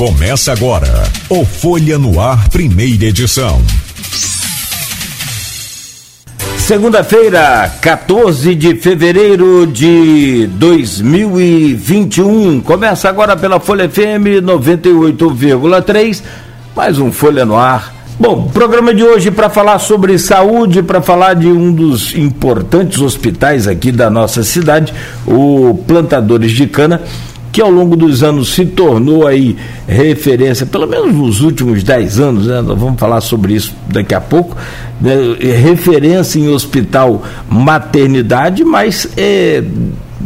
Começa agora o Folha no Ar, primeira edição. Segunda-feira, 14 de fevereiro de 2021. Começa agora pela Folha FM 98,3. Mais um Folha no Ar. Bom, programa de hoje para falar sobre saúde, para falar de um dos importantes hospitais aqui da nossa cidade, o Plantadores de Cana que ao longo dos anos se tornou aí referência, pelo menos nos últimos 10 anos, né? nós vamos falar sobre isso daqui a pouco, né? referência em hospital maternidade, mas é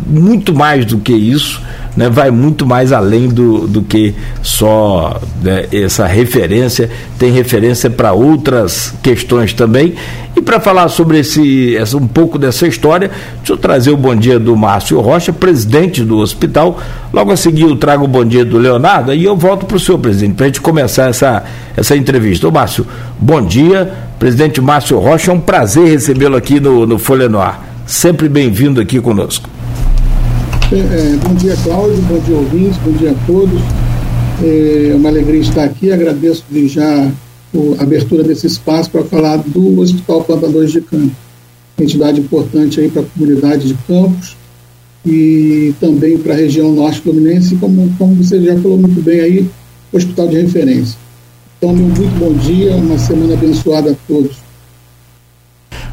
muito mais do que isso né, vai muito mais além do, do que só né, essa referência, tem referência para outras questões também. E para falar sobre esse, essa, um pouco dessa história, deixa eu trazer o bom dia do Márcio Rocha, presidente do hospital. Logo a seguir eu trago o bom dia do Leonardo e eu volto para o senhor, presidente, para a gente começar essa, essa entrevista. Ô Márcio, bom dia. Presidente Márcio Rocha, é um prazer recebê-lo aqui no, no Folha no Ar. Sempre bem-vindo aqui conosco. É, bom dia, Cláudio, bom dia, ouvintes, bom dia a todos. É uma alegria estar aqui, agradeço de já a abertura desse espaço para falar do Hospital Plantadores de Campos, entidade importante aí para a comunidade de Campos e também para a região norte fluminense, como, como você já falou muito bem aí, hospital de referência. Então, muito bom dia, uma semana abençoada a todos.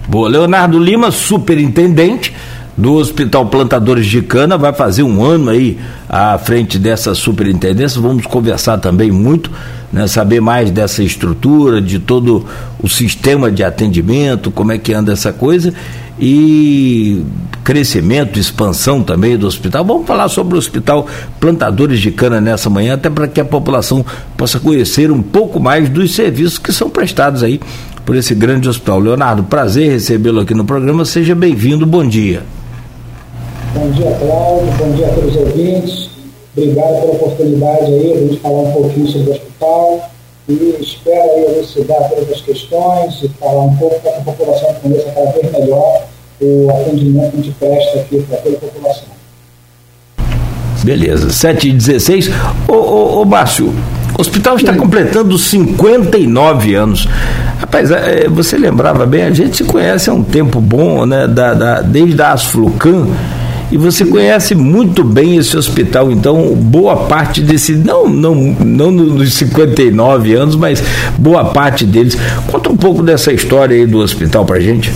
Boa, Leonardo Lima, superintendente do Hospital Plantadores de Cana, vai fazer um ano aí à frente dessa superintendência. Vamos conversar também muito, né, saber mais dessa estrutura, de todo o sistema de atendimento, como é que anda essa coisa e crescimento, expansão também do hospital. Vamos falar sobre o Hospital Plantadores de Cana nessa manhã, até para que a população possa conhecer um pouco mais dos serviços que são prestados aí por esse grande hospital. Leonardo, prazer recebê-lo aqui no programa. Seja bem-vindo. Bom dia. Bom dia, Cláudio. Bom dia a todos os ouvintes. Obrigado pela oportunidade aí de falar um pouquinho sobre o hospital e espero aí elucidar todas as questões e falar um pouco para que a população conheça cada vez melhor o atendimento que a gente presta aqui para toda a população. Beleza, 7 e 16. Ô, ô, ô Márcio, o hospital está completando 59 anos. Rapaz, é, você lembrava bem, a gente se conhece há um tempo bom, né? Da, da, desde a Asflucan e você conhece muito bem esse hospital, então boa parte desse, não, não, não nos 59 anos, mas boa parte deles. Conta um pouco dessa história aí do hospital pra gente.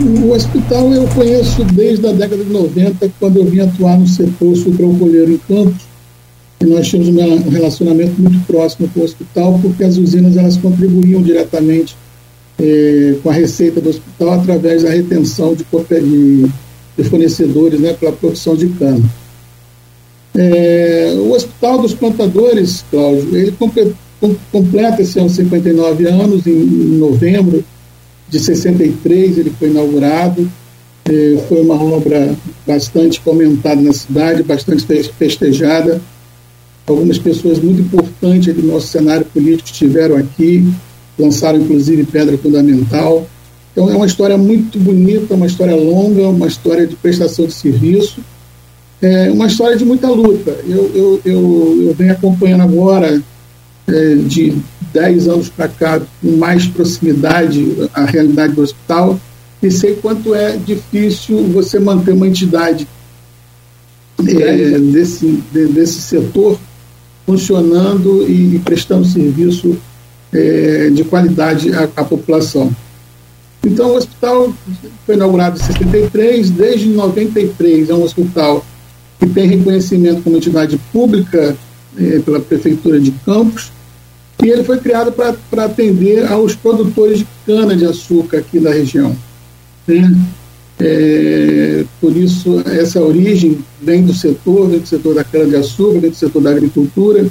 O hospital eu conheço desde a década de 90, quando eu vim atuar no setor sucrocolheiro em Campos, e nós tínhamos um relacionamento muito próximo com o hospital, porque as usinas elas contribuíam diretamente eh, com a receita do hospital através da retenção de, de de fornecedores né, para a produção de cana. É, o Hospital dos Plantadores, Cláudio, ele completa esse ano 59 anos, em, em novembro de 63 ele foi inaugurado, é, foi uma obra bastante comentada na cidade, bastante festejada, algumas pessoas muito importantes do nosso cenário político estiveram aqui, lançaram inclusive pedra fundamental, então é uma história muito bonita, uma história longa, uma história de prestação de serviço, é uma história de muita luta. Eu, eu, eu, eu venho acompanhando agora, é, de 10 anos para cá, com mais proximidade a realidade do hospital, e sei quanto é difícil você manter uma entidade é, desse, de, desse setor funcionando e, e prestando serviço é, de qualidade à, à população. Então, o hospital foi inaugurado em 63, desde 93 é um hospital que tem reconhecimento como entidade pública eh, pela Prefeitura de Campos, e ele foi criado para atender aos produtores de cana-de-açúcar aqui da região. Né? É, por isso, essa origem vem do setor, vem do setor da cana-de-açúcar, vem do setor da agricultura.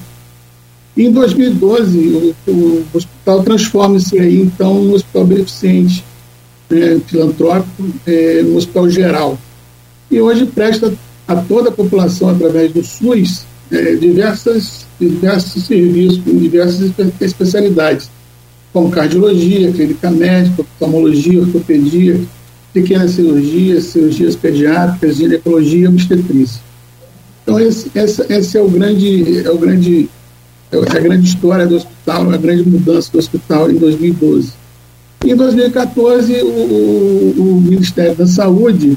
E em 2012, o, o hospital transforma-se aí, então, num hospital beneficente, é, filantrópico é, no Hospital Geral. E hoje presta a toda a população, através do SUS, é, diversas, diversos serviços, com diversas especialidades, como cardiologia, clínica médica, oftalmologia, ortopedia, pequenas cirurgias, cirurgias pediátricas, ginecologia obstetrícia. Então, esse, esse, esse, é o grande, é o grande É a grande história do hospital, a grande mudança do hospital em 2012. Em 2014, o, o, o Ministério da Saúde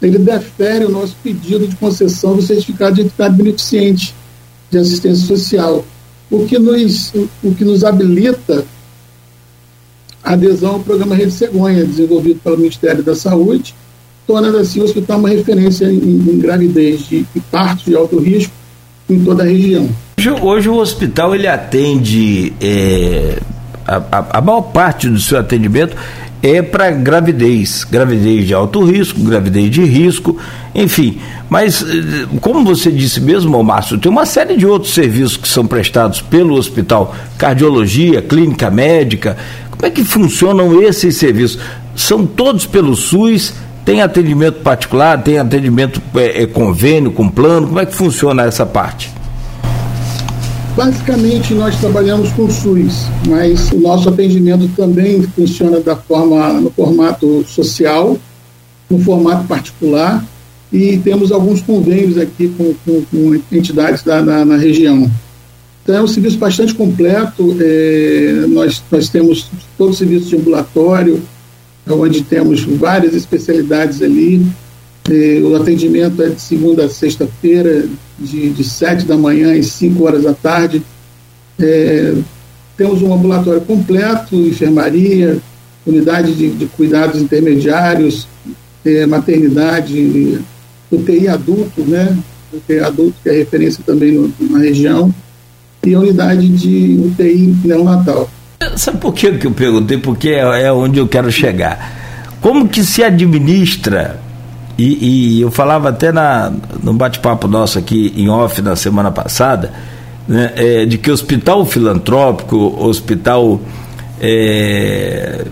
ele defere o nosso pedido de concessão do certificado de entidade beneficente de assistência social, o que nos, o que nos habilita a adesão ao programa Rede Cegonha, desenvolvido pelo Ministério da Saúde, tornando assim o hospital uma referência em, em gravidez de, de partos de alto risco em toda a região. Hoje, hoje o hospital ele atende é, a, a, maior parte do seu atendimento é para gravidez, gravidez de alto risco, gravidez de risco, enfim. Mas, eh, como você disse mesmo, Márcio, tem uma série de outros serviços que são prestados pelo hospital, cardiologia, clínica médica. Como é que funcionam esses serviços? São todos pelo SUS? Tem atendimento particular? Tem atendimento é, é, convênio com plano? Como é que funciona essa parte? Basicamente, nós trabalhamos com SUS, mas o nosso atendimento também funciona da forma, no formato social, no formato particular, e temos alguns convênios aqui com, com, com entidades da, na, na, região. Então, é um serviço bastante completo. É, nós, nós temos todo o serviço de ambulatório, onde temos várias especialidades ali. É, o atendimento é de segunda a sexta-feira, de, de 7 da manhã às 5 horas da tarde. É, temos um ambulatório completo, enfermaria, unidade de, de cuidados intermediários, é, maternidade, UTI adulto, né? UTI adulto, que é referência também no, na região, e a unidade de UTI neonatal. Sabe por que eu perguntei? Porque é, é onde eu quero chegar. Como que se administra e, e eu falava até na, no bate-papo nosso aqui em off na semana passada, né, é, de que hospital filantrópico, hospital. É,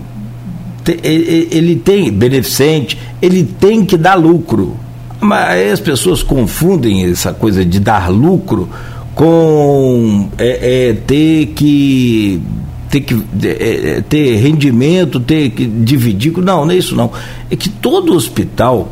te, ele tem beneficente, ele tem que dar lucro. Mas as pessoas confundem essa coisa de dar lucro com é, é, ter que ter que é, é ter rendimento, ter que dividir. Não, não é isso não. É que todo hospital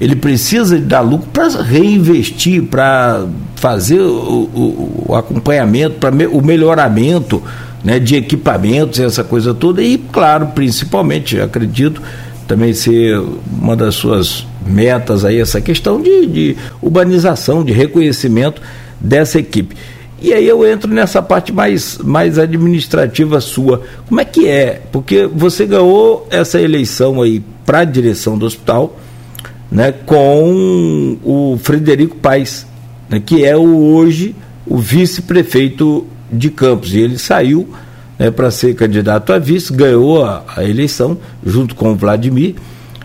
ele precisa dar lucro para reinvestir, para fazer o, o, o acompanhamento, para me, o melhoramento né, de equipamentos, essa coisa toda, e, claro, principalmente, acredito, também ser uma das suas metas aí, essa questão de, de urbanização, de reconhecimento dessa equipe. E aí eu entro nessa parte mais, mais administrativa sua. Como é que é? Porque você ganhou essa eleição aí para a direção do hospital, né, com o Frederico Paes, né, que é o, hoje o vice-prefeito de Campos. E ele saiu né, para ser candidato a vice, ganhou a, a eleição junto com o Vladimir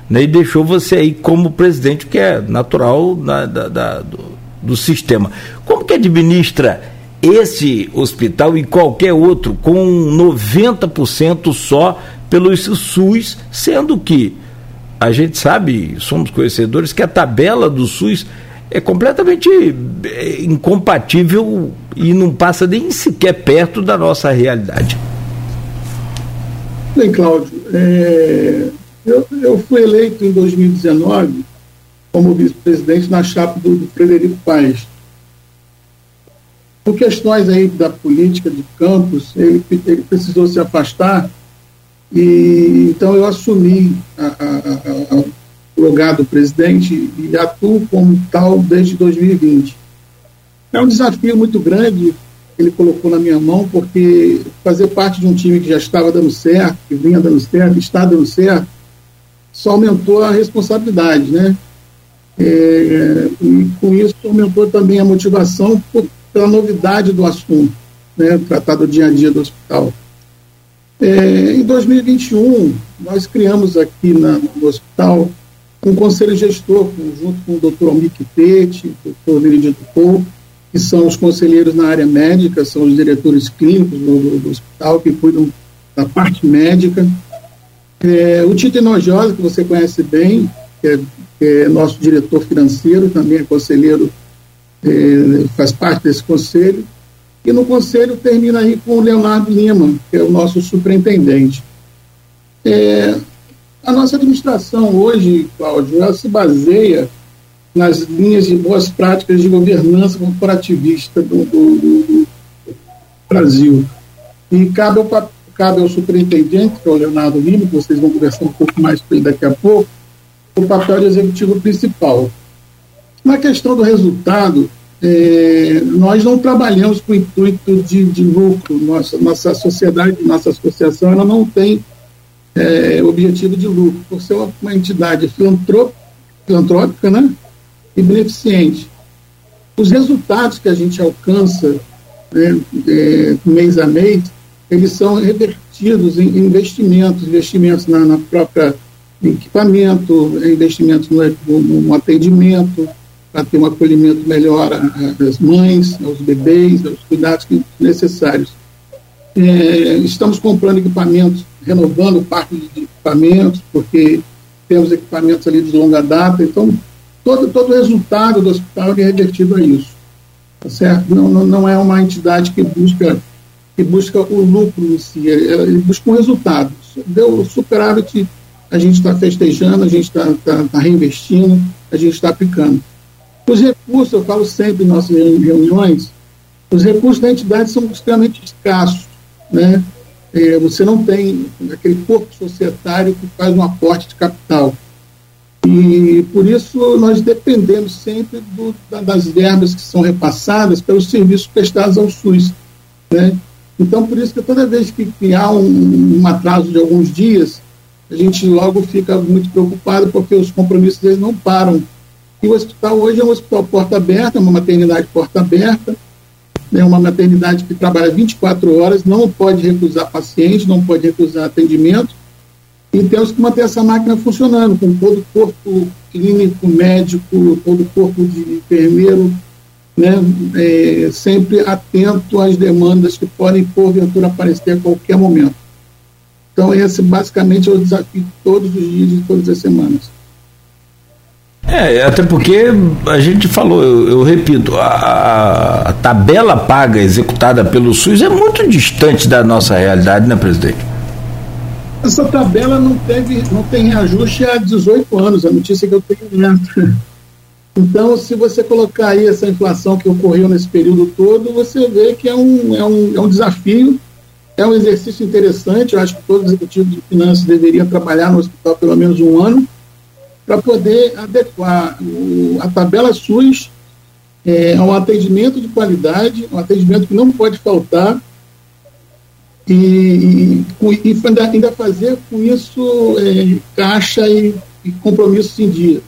né, e deixou você aí como presidente, que é natural da, da, da, do, do sistema. Como que administra esse hospital e qualquer outro com 90% só pelo SUS, sendo que a gente sabe, somos conhecedores, que a tabela do SUS é completamente é, incompatível e não passa nem sequer perto da nossa realidade. Bem, Cláudio, é, eu, eu, fui eleito em 2019 como vice-presidente na chapa do, do Frederico Paes. Por questões aí da política de campos, ele, ele precisou se afastar e, então eu assumi o lugar do presidente e atuo como tal desde 2020. É um desafio muito grande que ele colocou na minha mão, porque fazer parte de um time que já estava dando certo, que vinha dando certo, está dando certo, só aumentou a responsabilidade, né? É, e com isso aumentou também a motivação por, pela novidade do assunto, né? Tratar do dia a dia do hospital. É, em 2021, nós criamos aqui na, no hospital um conselho gestor, junto com o doutor Almir o doutor Veredito Pou, que são os conselheiros na área médica, são os diretores clínicos do, do, do hospital, que cuidam da parte médica. É, o Tito Enojosa, que você conhece bem, que é, que é, nosso diretor financeiro, também é conselheiro, é, faz parte desse conselho. E no conselho termina aí com o Leonardo Lima, que é o nosso superintendente. É, a nossa administração hoje, Cláudio, ela se baseia nas linhas de boas práticas de governança corporativista do, do, do, Brasil. E cabe ao, cabe ao superintendente, que é o Leonardo Lima, que vocês vão conversar um pouco mais com ele daqui a pouco, o papel de executivo principal. Na questão do resultado, é, nós não trabalhamos com o intuito de, de lucro. Nossa, nossa sociedade, nossa associação, ela não tem é, objetivo de lucro, por ser uma, entidade filantrópica né, e beneficente. Os resultados que a gente alcança né, é, mês a mês, eles são revertidos em investimentos, investimentos na, na própria equipamento, investimentos no, no atendimento, para ter um acolhimento melhor às mães, aos bebês, aos cuidados necessários. É, estamos comprando equipamentos, renovando o parque de equipamentos, porque temos equipamentos ali de longa data, então todo, todo o resultado do hospital é revertido a isso. Tá certo? Não, não, não é uma entidade que busca, que busca o lucro em si, ele busca um resultado. Deu superávit, a gente está festejando, a gente está tá, tá reinvestindo, a gente está aplicando. Os recursos, eu falo sempre em nossas reuniões, os recursos da entidade são extremamente escassos. Né? É, você não tem aquele corpo societário que faz um aporte de capital. E por isso nós dependemos sempre do, das verbas que são repassadas pelos serviços prestados ao SUS. Né? Então, por isso que toda vez que, que há um, um, atraso de alguns dias, a gente logo fica muito preocupado porque os compromissos eles não param. E o hospital hoje é um hospital porta aberta, uma maternidade porta aberta, né, uma maternidade que trabalha 24 horas, não pode recusar paciente, não pode recusar atendimento, e temos que manter essa máquina funcionando, com todo o corpo clínico, médico, todo o corpo de enfermeiro, né, é, sempre atento às demandas que podem, porventura, aparecer a qualquer momento. Então, esse basicamente é o desafio de todos os dias e todas as semanas. É, até porque a gente falou, eu, eu repito, a, a, tabela paga executada pelo SUS é muito distante da nossa realidade, né, presidente? Essa tabela não, teve, não tem reajuste há 18 anos, a notícia que eu tenho dentro. Então, se você colocar aí essa inflação que ocorreu nesse período todo, você vê que é um, é um, é um desafio, é um exercício interessante. Eu acho que todo executivo de finanças deveria trabalhar no hospital pelo menos um ano para poder adequar o, a tabela SUS é, a um atendimento de qualidade, um atendimento que não pode faltar, e, e, e ainda fazer com isso é, caixa e, e compromissos em dia.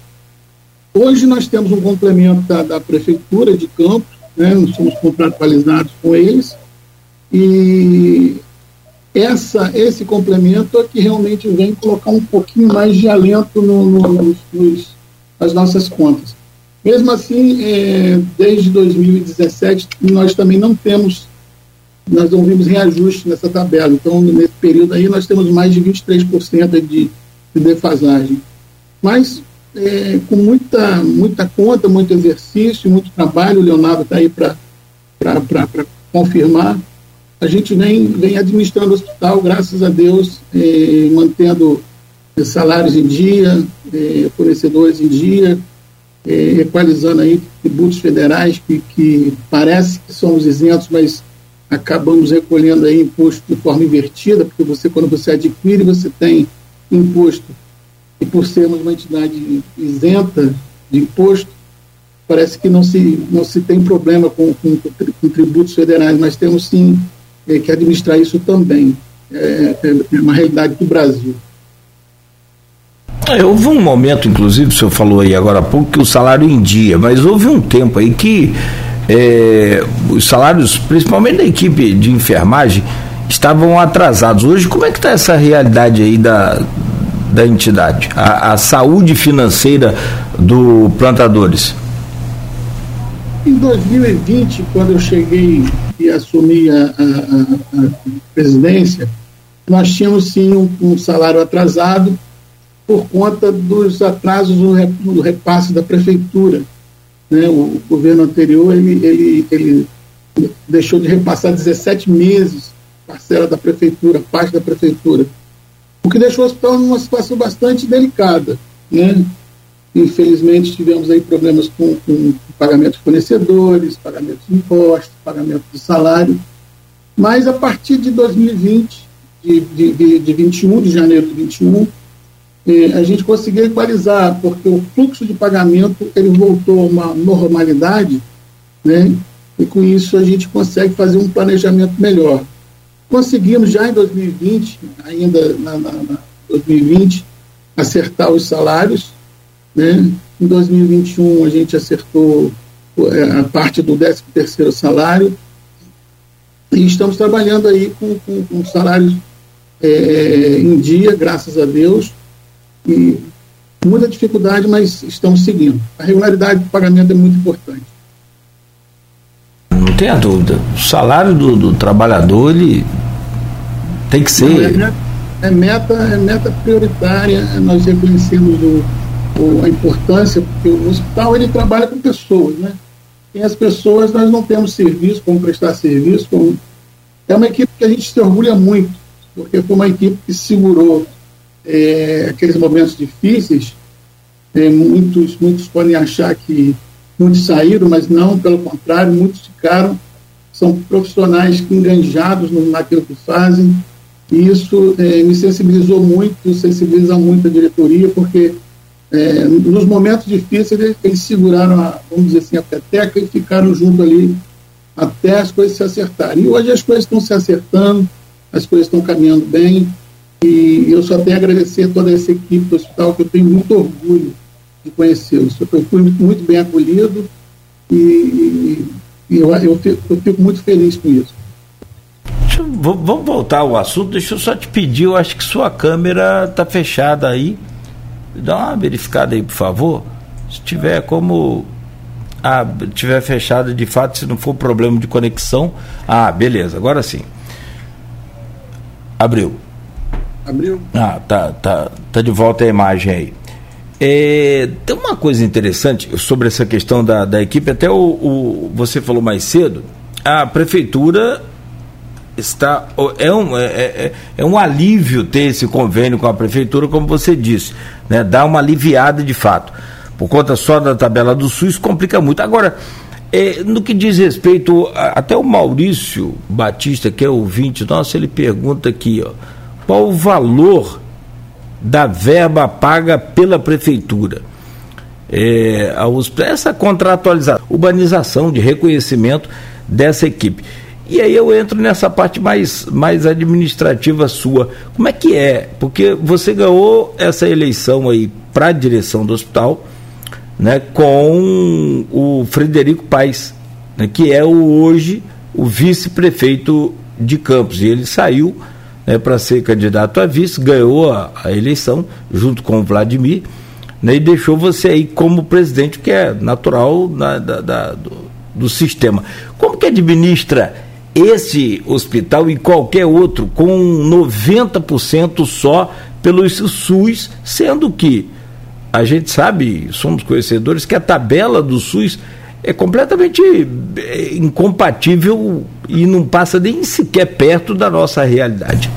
Hoje nós temos um complemento da, da Prefeitura de Campos, né, somos contratualizados com eles, e essa, esse complemento é que realmente vem colocar um pouquinho mais de alento no, no, nos, nas nossas contas. Mesmo assim, é, desde 2017, nós também não temos, nós não vimos reajuste nessa tabela. Então, nesse período aí, nós temos mais de 23% de, de defasagem. Mas, é, com muita, muita conta, muito exercício, muito trabalho, o Leonardo está aí para confirmar a gente vem, vem administrando o hospital, graças a Deus, eh, mantendo salários em dia, eh, fornecedores em dia, equalizando aí tributos federais que, que parece que somos isentos, mas acabamos recolhendo aí imposto de forma invertida, porque você, quando você adquire, você tem imposto. E por sermos uma entidade isenta de imposto, parece que não se, não se tem problema com, com, com tributos federais, mas temos sim é, que administrar isso também. É, é, é uma realidade do Brasil. É, houve um momento, inclusive, o senhor falou aí agora há pouco, que o salário em dia, mas houve um tempo aí que é, os salários, principalmente da equipe de enfermagem, estavam atrasados. Hoje, como é que está essa realidade aí da, da entidade? A, a saúde financeira do plantadores? Em 2020, quando eu cheguei e assumi a, a, a, presidência, nós tínhamos sim um, um, salário atrasado por conta dos atrasos no, repasse da prefeitura. Né? O governo anterior ele, ele, ele deixou de repassar 17 meses parcela da prefeitura, parte da prefeitura, o que deixou o hospital numa situação bastante delicada. Né? Infelizmente, tivemos aí problemas com, com pagamento de fornecedores, pagamento de impostos, pagamento de salário. Mas a partir de 2020, de, de, de, de 21, de janeiro de 21, eh, a gente conseguiu equalizar, porque o fluxo de pagamento ele voltou a uma normalidade, né? E com isso a gente consegue fazer um planejamento melhor. Conseguimos já em 2020, ainda na, na, na 2020, acertar os salários, né? Em 2021 a gente acertou eh, a parte do 13 terceiro salário e estamos trabalhando aí com, com, com salários é, em dia, graças a Deus, e muita dificuldade, mas estamos seguindo. A regularidade do pagamento é muito importante. Não tenha dúvida. O salário do, do trabalhador ele tem que ser. É, é, meta, é meta prioritária, nós reconhecemos o, a importância, porque o hospital ele trabalha com pessoas, né? Sem as pessoas nós não temos serviço, como prestar serviço. Como... É uma equipe que a gente se orgulha muito, porque foi uma equipe que segurou é, aqueles momentos difíceis. É, muitos, muitos podem achar que muitos saíram, mas não, pelo contrário, muitos ficaram. São profissionais enganjados no, naquilo que fazem. E isso é, me sensibilizou muito, sensibiliza muito a diretoria, porque é, nos momentos difíceis eles, seguraram, a, vamos dizer assim, a peteca e ficaram junto ali até as coisas se acertarem. E hoje as coisas estão se acertando, as coisas estão caminhando bem, e eu só tenho a agradecer a toda essa equipe do hospital, que eu tenho muito orgulho de conhecê-los. Eu fui muito bem acolhido e, e eu, eu, fico, eu, fico, muito feliz com isso. Vamos voltar ao assunto, deixa eu só te pedir, eu acho que sua câmera está fechada aí. Dá uma verificada aí, por favor. Se tiver como. Ah, tiver fechada de fato, se não for problema de conexão. Ah, beleza, agora sim. Abriu. Abriu? Ah, tá, tá, tá de volta a imagem aí. É, tem uma coisa interessante sobre essa questão da, da equipe, até o, o, você falou mais cedo, a prefeitura está é um, é, é, é, um alívio ter esse convênio com a prefeitura, como você disse, né? dá uma aliviada de fato. Por conta só da tabela do SUS complica muito. Agora, é, no que diz respeito, a, até o Maurício Batista, que é ouvinte nosso, ele pergunta aqui, ó, qual o valor da verba paga pela prefeitura? É, essa contratualização, urbanização de reconhecimento dessa equipe. E aí eu entro nessa parte mais, mais administrativa sua. Como é que é? Porque você ganhou essa eleição aí para a direção do hospital, né, com o Frederico Paes, né, que é o, hoje o vice-prefeito de Campos. E ele saiu né, para ser candidato a vice, ganhou a, a eleição junto com o Vladimir né, e deixou você aí como presidente, que é natural na, da, da, do, do sistema. Como que administra esse hospital e qualquer outro com 90% só pelo SUS, sendo que a gente sabe, somos conhecedores, que a tabela do SUS é completamente é, incompatível e não passa nem sequer perto da nossa realidade.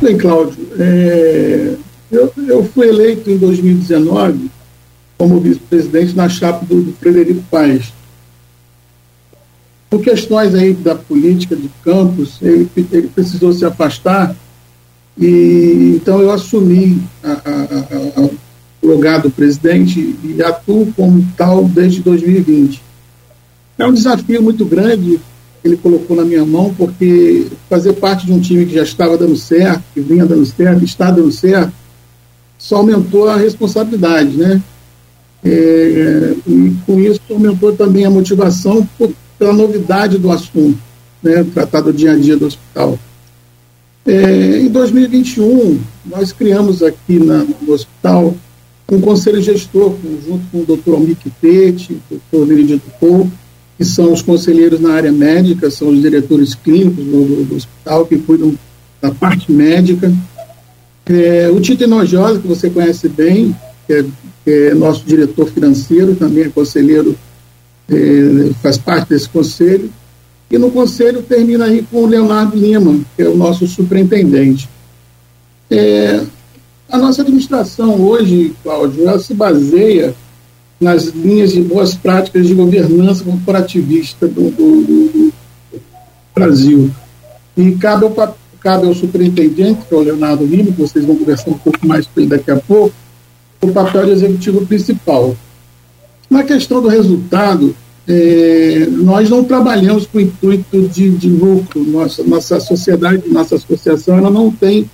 Bem, Cláudio, é, eu, eu, fui eleito em 2019 como vice-presidente na chapa do, do Frederico Paes. Por questões aí da política de campos, ele, ele precisou se afastar e então eu assumi o lugar do presidente e atuo como tal desde 2020. É um desafio muito grande que ele colocou na minha mão, porque fazer parte de um time que já estava dando certo, que vinha dando certo, está dando certo, só aumentou a responsabilidade, né? É, e com isso aumentou também a motivação por, pela novidade do assunto, né, tratar do dia a dia do hospital. É, em 2021, nós criamos aqui na, no hospital um conselho gestor, junto com o doutor Almir o doutor Benedito Pou, que são os conselheiros na área médica, são os diretores clínicos do, do, do hospital, que cuidam da parte médica. É, o Tito Enojosa, que você conhece bem, que é, que é nosso diretor financeiro, também é conselheiro é, faz parte desse conselho. E no conselho termina aí com o Leonardo Lima, que é o nosso superintendente. É, a nossa administração hoje, Cláudio, ela se baseia nas linhas de boas práticas de governança corporativista do, do, do, Brasil. E cabe ao, cabe ao superintendente, que é o Leonardo Lima, que vocês vão conversar um pouco mais com ele daqui a pouco, o papel de executivo principal. Na questão do resultado, é, nós não trabalhamos com o intuito de, de lucro. Nossa, nossa sociedade, nossa associação, ela não tem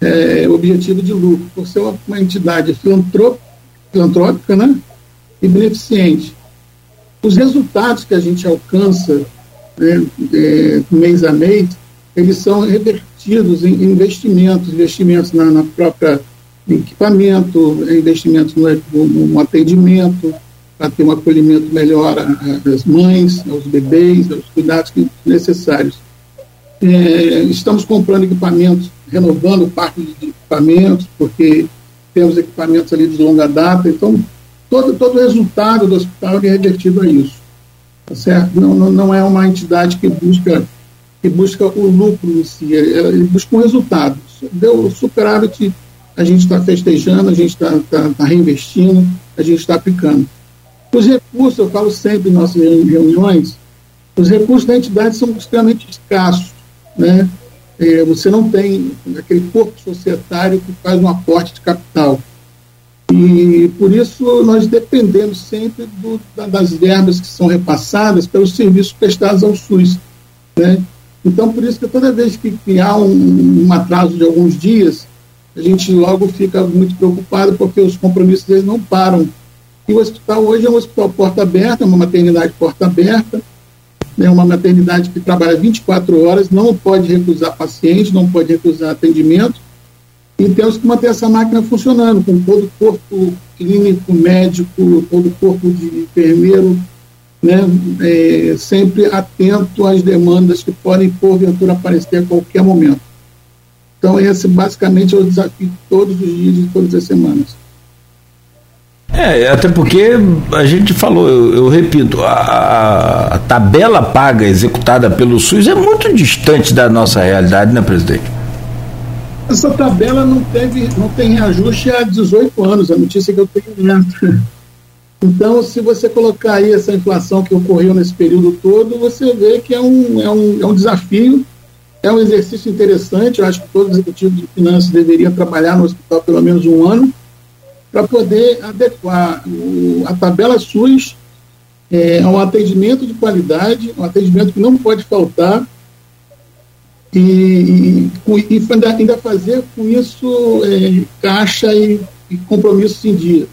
é, objetivo de lucro, por ser uma, entidade filantrópica né, e beneficente. Os resultados que a gente alcança né, é, mês a mês, eles são revertidos em investimentos, investimentos na, na própria equipamento, investimentos no, no atendimento, para ter um acolhimento melhor às mães, aos bebês, aos cuidados necessários. É, estamos comprando equipamentos, renovando o parque de equipamentos, porque temos equipamentos ali de longa data, então todo, todo o resultado do hospital é revertido a isso. Tá certo? Não, não, não é uma entidade que busca, que busca o lucro em si, ele busca um resultado. Deu superávit, a gente está festejando, a gente está tá, tá reinvestindo, a gente está aplicando. Os recursos, eu falo sempre em nossas reuniões, os recursos da entidade são extremamente escassos. Né? É, você não tem aquele corpo societário que faz um aporte de capital. E por isso nós dependemos sempre do, das verbas que são repassadas pelos serviços prestados ao SUS. Né? Então, por isso que toda vez que, que há um, um, atraso de alguns dias, a gente logo fica muito preocupado porque os compromissos deles não param. E o hospital hoje é um hospital porta aberta, uma maternidade porta aberta, né, uma maternidade que trabalha 24 horas, não pode recusar paciente, não pode recusar atendimento, e temos que manter essa máquina funcionando, com todo o corpo clínico, médico, todo o corpo de enfermeiro, né, é, sempre atento às demandas que podem, porventura, aparecer a qualquer momento. Então, esse basicamente é o desafio de todos os dias e todas as semanas. É, até porque a gente falou, eu, eu repito, a, a, tabela paga executada pelo SUS é muito distante da nossa realidade, né, presidente? Essa tabela não, teve, não tem reajuste há 18 anos, a notícia que eu tenho dentro. Então, se você colocar aí essa inflação que ocorreu nesse período todo, você vê que é um, é um, é um desafio, é um exercício interessante. Eu acho que todo executivo de finanças deveria trabalhar no hospital pelo menos um ano para poder adequar o, a tabela SUS é, a um atendimento de qualidade, um atendimento que não pode faltar, e, e, e ainda fazer com isso é, caixa e, e compromissos em dia.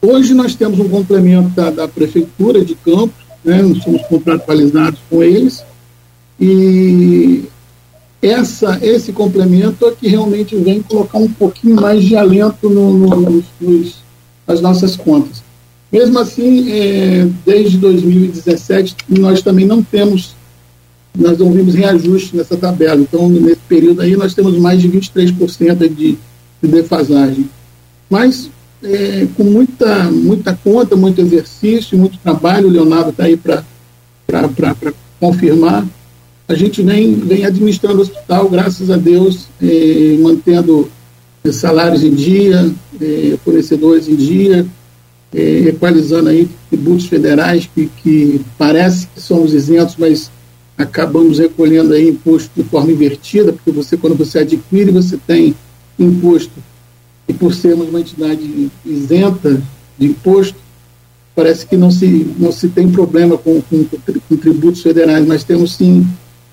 Hoje nós temos um complemento da, da Prefeitura de Campos, né, nós somos contratualizados com eles, e essa, esse complemento é que realmente vem colocar um pouquinho mais de alento no, no, nos, nas nossas contas. Mesmo assim, é, desde 2017, nós também não temos, nós não vimos reajuste nessa tabela. Então, nesse período aí, nós temos mais de 23% de, de defasagem. Mas, é, com muita, muita conta, muito exercício, muito trabalho, o Leonardo está aí para confirmar a gente vem, vem administrando o hospital, graças a Deus, eh, mantendo salários em dia, eh, fornecedores em dia, equalizando aí tributos federais que, que parece que somos isentos, mas acabamos recolhendo aí imposto de forma invertida, porque você, quando você adquire, você tem imposto, e por sermos uma entidade isenta de imposto, parece que não se, não se tem problema com, com, com tributos federais, mas temos sim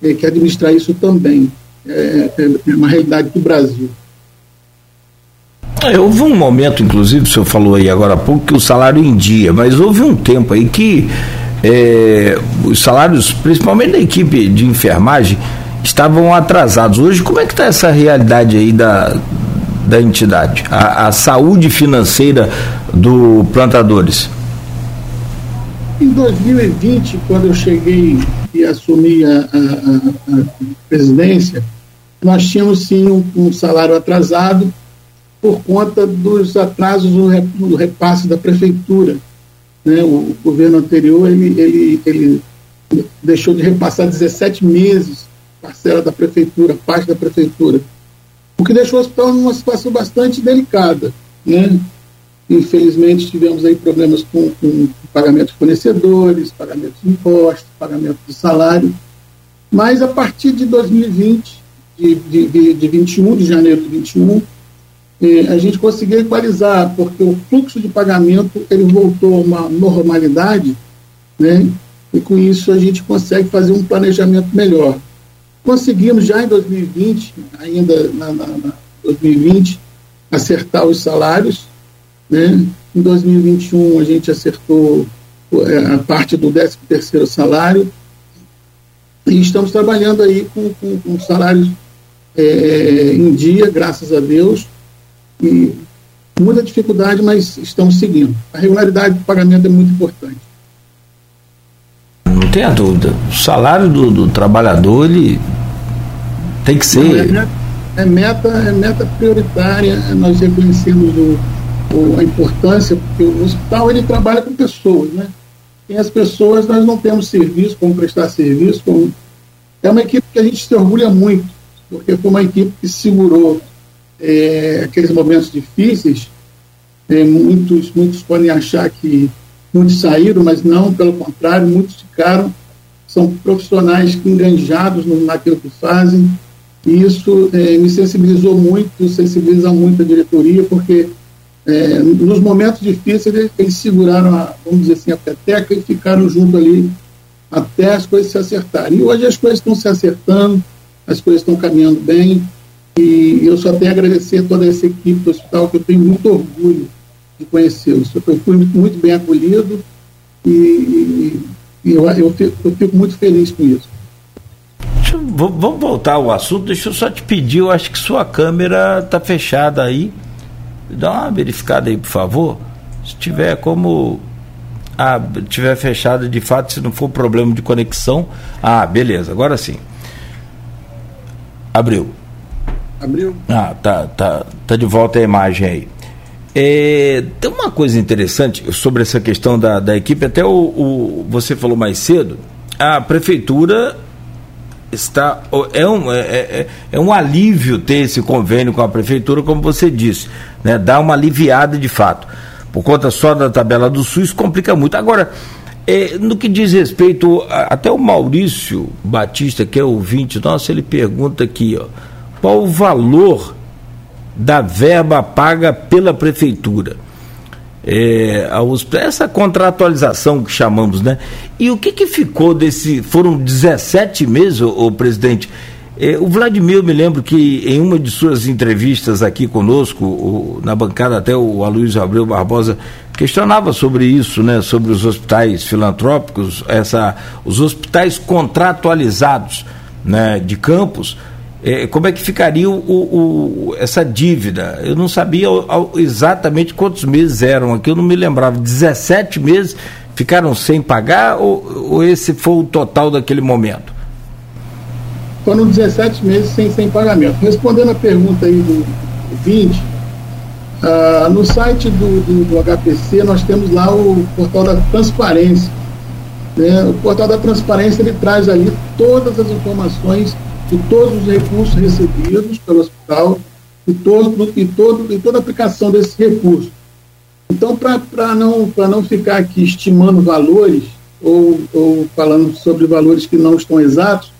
é, que administrar isso também. É, é, é, uma realidade do Brasil. Houve um momento, inclusive, o senhor falou aí agora há pouco, que o salário em dia, mas houve um tempo aí que é, os salários, principalmente da equipe de enfermagem, estavam atrasados. Hoje, como é que está essa realidade aí da, da entidade? A, a saúde financeira do Plantadores? Em 2020, quando eu cheguei e assumi a, a, a, presidência, nós tínhamos sim um, um, salário atrasado por conta dos atrasos no repasse da prefeitura. Né? O, o governo anterior ele, ele, ele deixou de repassar 17 meses parcela da prefeitura, parte da prefeitura, o que deixou o hospital numa situação bastante delicada. Né? Infelizmente, tivemos aí problemas com, com pagamento de fornecedores, pagamento de impostos, pagamento de salário. Mas a partir de 2020, de, de, de, de 21, de janeiro de 21, eh, a gente conseguiu equalizar, porque o fluxo de pagamento ele voltou a uma normalidade, né? E com isso a gente consegue fazer um planejamento melhor. Conseguimos já em 2020, ainda na, na, na 2020, acertar os salários, né? Em 2021 a gente acertou eh, a parte do 13 terceiro salário e estamos trabalhando aí com, com, com salários é, em dia, graças a Deus, e muita dificuldade, mas estamos seguindo. A regularidade do pagamento é muito importante. Não tenha dúvida. O salário do, do trabalhador ele tem que ser. Não, é, meta, é meta prioritária, nós reconhecemos o, a importância, porque o hospital ele trabalha com pessoas, né? Sem as pessoas nós não temos serviço, como prestar serviço. Como... É uma equipe que a gente se orgulha muito, porque foi uma equipe que segurou é, aqueles momentos difíceis. É, muitos, muitos podem achar que muitos saíram, mas não, pelo contrário, muitos ficaram. São profissionais enganjados no, naquilo que fazem. E isso é, me sensibilizou muito, sensibiliza muito a diretoria, porque é, nos momentos difíceis eles, seguraram, a, vamos dizer assim, a peteca e ficaram junto ali até as coisas se acertarem. E hoje as coisas estão se acertando, as coisas estão caminhando bem. E eu só tenho a agradecer a toda essa equipe do hospital, que eu tenho muito orgulho de conhecê-los. Eu fui muito bem acolhido e, e eu, eu, fico, eu, fico, muito feliz com isso. vamos voltar ao assunto. Deixa eu só te pedir, eu acho que sua câmera está fechada aí. Dá uma verificada aí, por favor. Se tiver como. Ah, tiver fechada de fato, se não for problema de conexão. Ah, beleza, agora sim. Abriu. Abriu? Ah, tá, tá, tá de volta a imagem aí. É, tem uma coisa interessante sobre essa questão da, da equipe, até o, o, você falou mais cedo, a prefeitura está é um, é, é, é, um alívio ter esse convênio com a prefeitura, como você disse, né? dá uma aliviada de fato. Por conta só da tabela do SUS complica muito. Agora, é, no que diz respeito, a, até o Maurício Batista, que é ouvinte nosso, ele pergunta aqui, ó, qual o valor da verba paga pela prefeitura? É, essa contratualização que chamamos, né? E o que, que ficou desse. Foram 17 meses, o presidente. É, o Vladimir, eu me lembro que em uma de suas entrevistas aqui conosco, o, na bancada até o Aloysio Abreu Barbosa questionava sobre isso, né? Sobre os hospitais filantrópicos, essa, os hospitais contratualizados né, de campos é, como é que ficaria o, o, essa dívida? Eu não sabia exatamente quantos meses eram aqui, eu não me lembrava. 17 meses ficaram sem pagar ou, ou esse foi o total daquele momento? Foram 17 meses sem, sem pagamento. Respondendo a pergunta aí do, 20, ah, no site do, do, do, HPC nós temos lá o portal da transparência. Né? O portal da transparência ele traz ali todas as informações de todos os recursos recebidos pelo hospital e, todo, e, todo, e toda a aplicação desse recurso. Então, para não, não ficar aqui estimando valores ou, ou falando sobre valores que não estão exatos,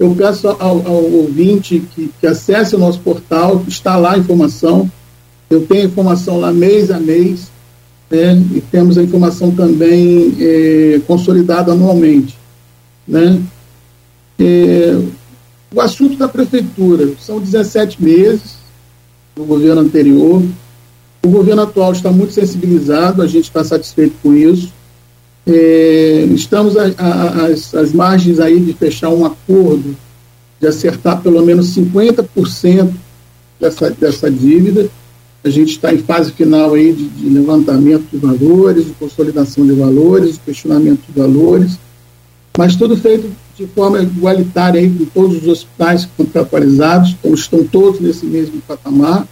eu peço ao, ao ouvinte que, que, acesse o nosso portal, está lá a informação. Eu tenho a informação lá mês a mês, né, e temos a informação também é, consolidada anualmente. Né. É, o assunto da prefeitura são 17 meses do governo anterior. O governo atual está muito sensibilizado, a gente está satisfeito com isso. É, estamos às margens aí de fechar um acordo, de acertar pelo menos 50% dessa, dessa dívida. A gente está em fase final aí de, de levantamento de valores, de consolidação de valores, de questionamento de valores, mas tudo feito de forma igualitária aí com todos os hospitais contratualizados, então estão todos nesse mesmo patamar.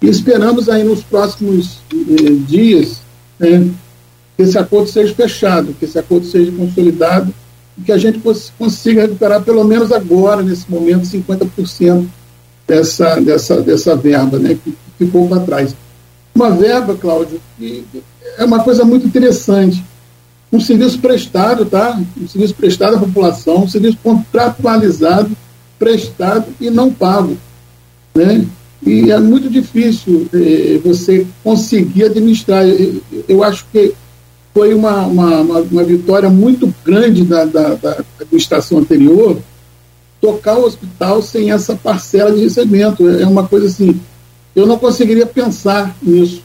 E esperamos aí nos próximos eh, dias né, que esse acordo seja fechado, que esse acordo seja consolidado e que a gente consiga recuperar, pelo menos agora, nesse momento, 50% dessa, dessa, dessa verba né, que ficou para trás. Uma verba, Cláudio, é uma coisa muito interessante um serviço prestado, tá? Um serviço prestado à população, um serviço contratualizado, prestado e não pago, né? E é muito difícil eh, você conseguir administrar. Eu, eu, acho que foi uma, uma, uma, uma vitória muito grande da, da, da, administração anterior tocar o hospital sem essa parcela de recebimento. É uma coisa assim, eu não conseguiria pensar nisso.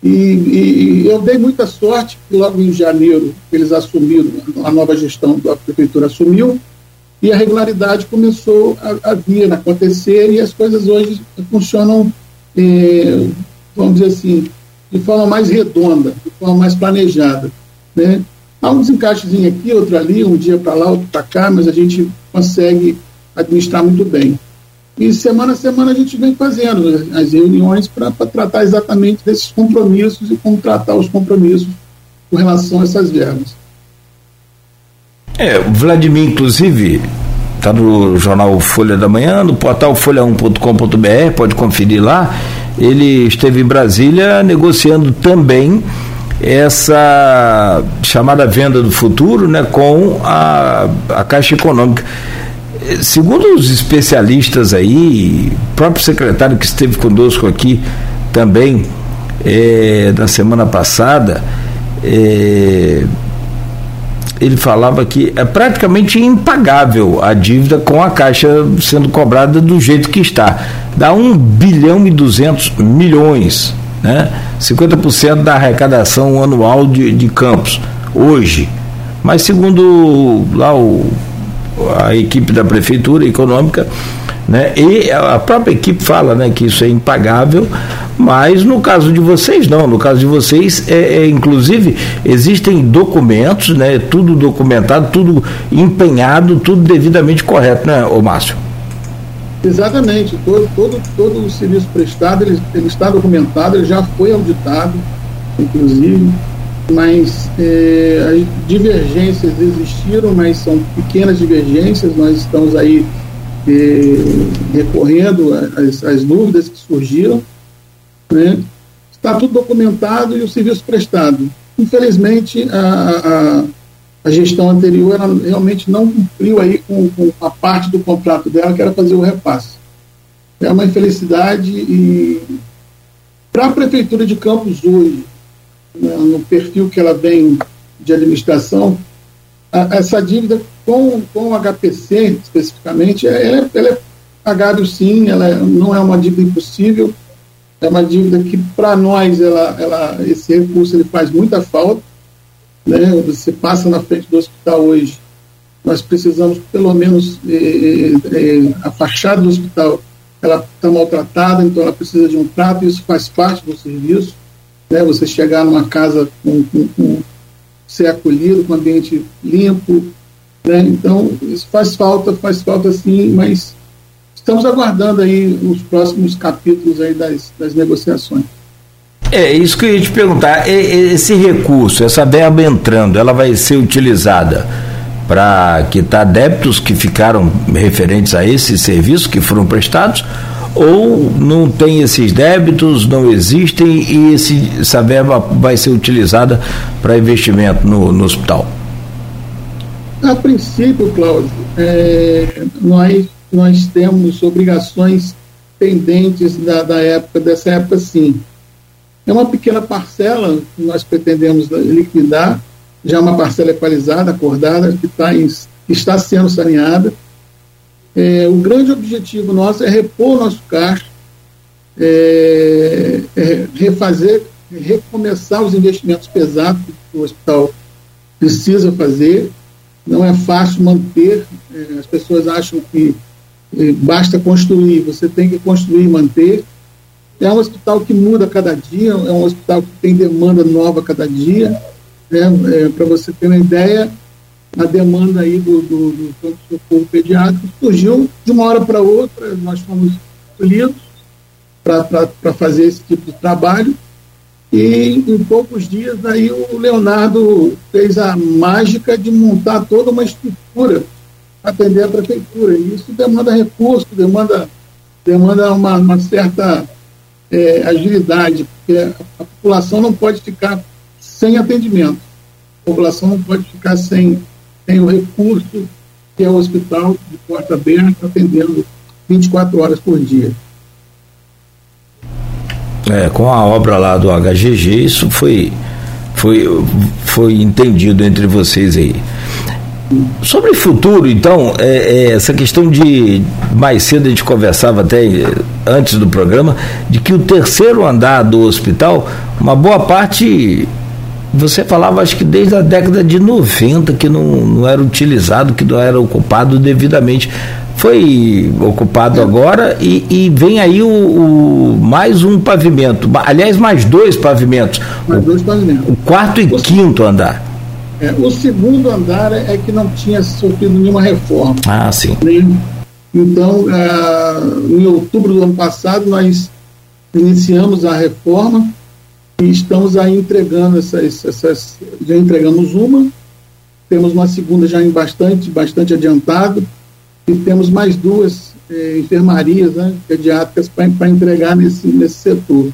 E, e, eu dei muita sorte que logo em janeiro eles assumiram, a nova gestão da prefeitura assumiu, e a regularidade começou a, a vir, a acontecer, e as coisas hoje funcionam, eh, vamos dizer assim, de forma mais redonda, de forma mais planejada. Né? Há um desencaixezinho aqui, outro ali, um dia para lá, outro para cá, mas a gente consegue administrar muito bem. E semana a semana a gente vem fazendo as reuniões para tratar exatamente desses compromissos e como tratar os compromissos com relação a essas verbas. É, o Vladimir, inclusive, está no jornal Folha da Manhã, no portal folha1.com.br, pode conferir lá. Ele esteve em Brasília negociando também essa chamada venda do futuro né, com a, a Caixa Econômica. Segundo os especialistas aí, o próprio secretário que esteve conosco aqui também é, na semana passada, é, ele falava que é praticamente impagável a dívida com a Caixa sendo cobrada do jeito que está. Dá 1 bilhão e 200 milhões, né? 50% da arrecadação anual de, de campos, hoje. Mas segundo lá o, a equipe da Prefeitura Econômica, né? E a própria equipe fala né, que isso é impagável, mas no caso de vocês não, no caso de vocês, é, é, inclusive, existem documentos, né, tudo documentado, tudo empenhado, tudo devidamente correto, né, ô Márcio? Exatamente, todo, todo, todo o serviço prestado ele, ele está documentado, ele já foi auditado, inclusive, mas é, divergências existiram, mas são pequenas divergências, nós estamos aí recorrendo às, às, dúvidas que surgiram, né? está tudo documentado e o serviço prestado. Infelizmente, a, a, a gestão anterior ela realmente não cumpriu aí com, com, a parte do contrato dela, que era fazer o repasse. É uma infelicidade e para a Prefeitura de Campos hoje, né, no perfil que ela vem de administração, a, essa dívida com, com o HPC, especificamente, ela é, ela é pagável sim, ela é, não é uma dívida impossível, é uma dívida que, para nós, ela, ela, esse recurso ele faz muita falta. Né? Você passa na frente do hospital hoje, nós precisamos, pelo menos, eh, eh, eh a fachada do hospital ela está maltratada, então ela precisa de um trato, isso faz parte do serviço. Né? Você chegar numa casa com, com, com ser acolhido, com ambiente limpo, né? Então, isso faz falta, faz falta sim, mas estamos aguardando aí os próximos capítulos aí das, das negociações. É isso que eu ia te perguntar. Esse recurso, essa verba entrando, ela vai ser utilizada para quitar débitos que ficaram referentes a esse serviço que foram prestados? Ou não tem esses débitos, não existem e esse, essa verba vai ser utilizada para investimento no, no hospital? A princípio, Cláudio, é, nós, nós temos obrigações pendentes da, da época, dessa época sim. É uma pequena parcela que nós pretendemos liquidar, já uma parcela equalizada, acordada, que tá em, está sendo saneada. É, o grande objetivo nosso é repor o nosso caixa, é, é refazer, recomeçar os investimentos pesados que o hospital precisa fazer, não é fácil manter. É, as pessoas acham que é, basta construir, você tem que construir e manter. É um hospital que muda cada dia, é um hospital que tem demanda nova a cada dia. Né? É, Para você ter uma ideia, a demanda aí do, do, do pronto-socorro pediátrico surgiu de uma hora para outra, nós fomos escolhidos para fazer esse tipo de trabalho e em poucos dias aí o Leonardo fez a mágica de montar toda uma estrutura atender a prefeitura. E isso demanda recurso, demanda, demanda uma, uma certa é, agilidade, porque a, a população não pode ficar sem atendimento. população não pode ficar sem, sem o recurso que é o hospital de porta aberta, atendendo 24 horas por dia. É, com a obra lá do HGG, isso foi, foi, foi entendido entre vocês aí. Sobre futuro, então, é, é, essa questão de. Mais cedo a gente conversava até antes do programa, de que o terceiro andar do hospital, uma boa parte. Você falava, acho que desde a década de 90, que não, não era utilizado, que não era ocupado devidamente. Foi ocupado agora e, e vem aí o, o, mais um pavimento. Aliás, mais dois pavimentos. Mais dois pavimentos. O quarto e o quinto andar. É, o segundo andar é, é que não tinha sofrido nenhuma reforma. Ah, sim. Então, ah, em outubro do ano passado, nós iniciamos a reforma e estamos aí entregando essas, essas já entregamos uma, temos uma segunda já em bastante, bastante adiantado e temos mais duas eh, enfermarias né, pediátricas para entregar nesse, nesse setor.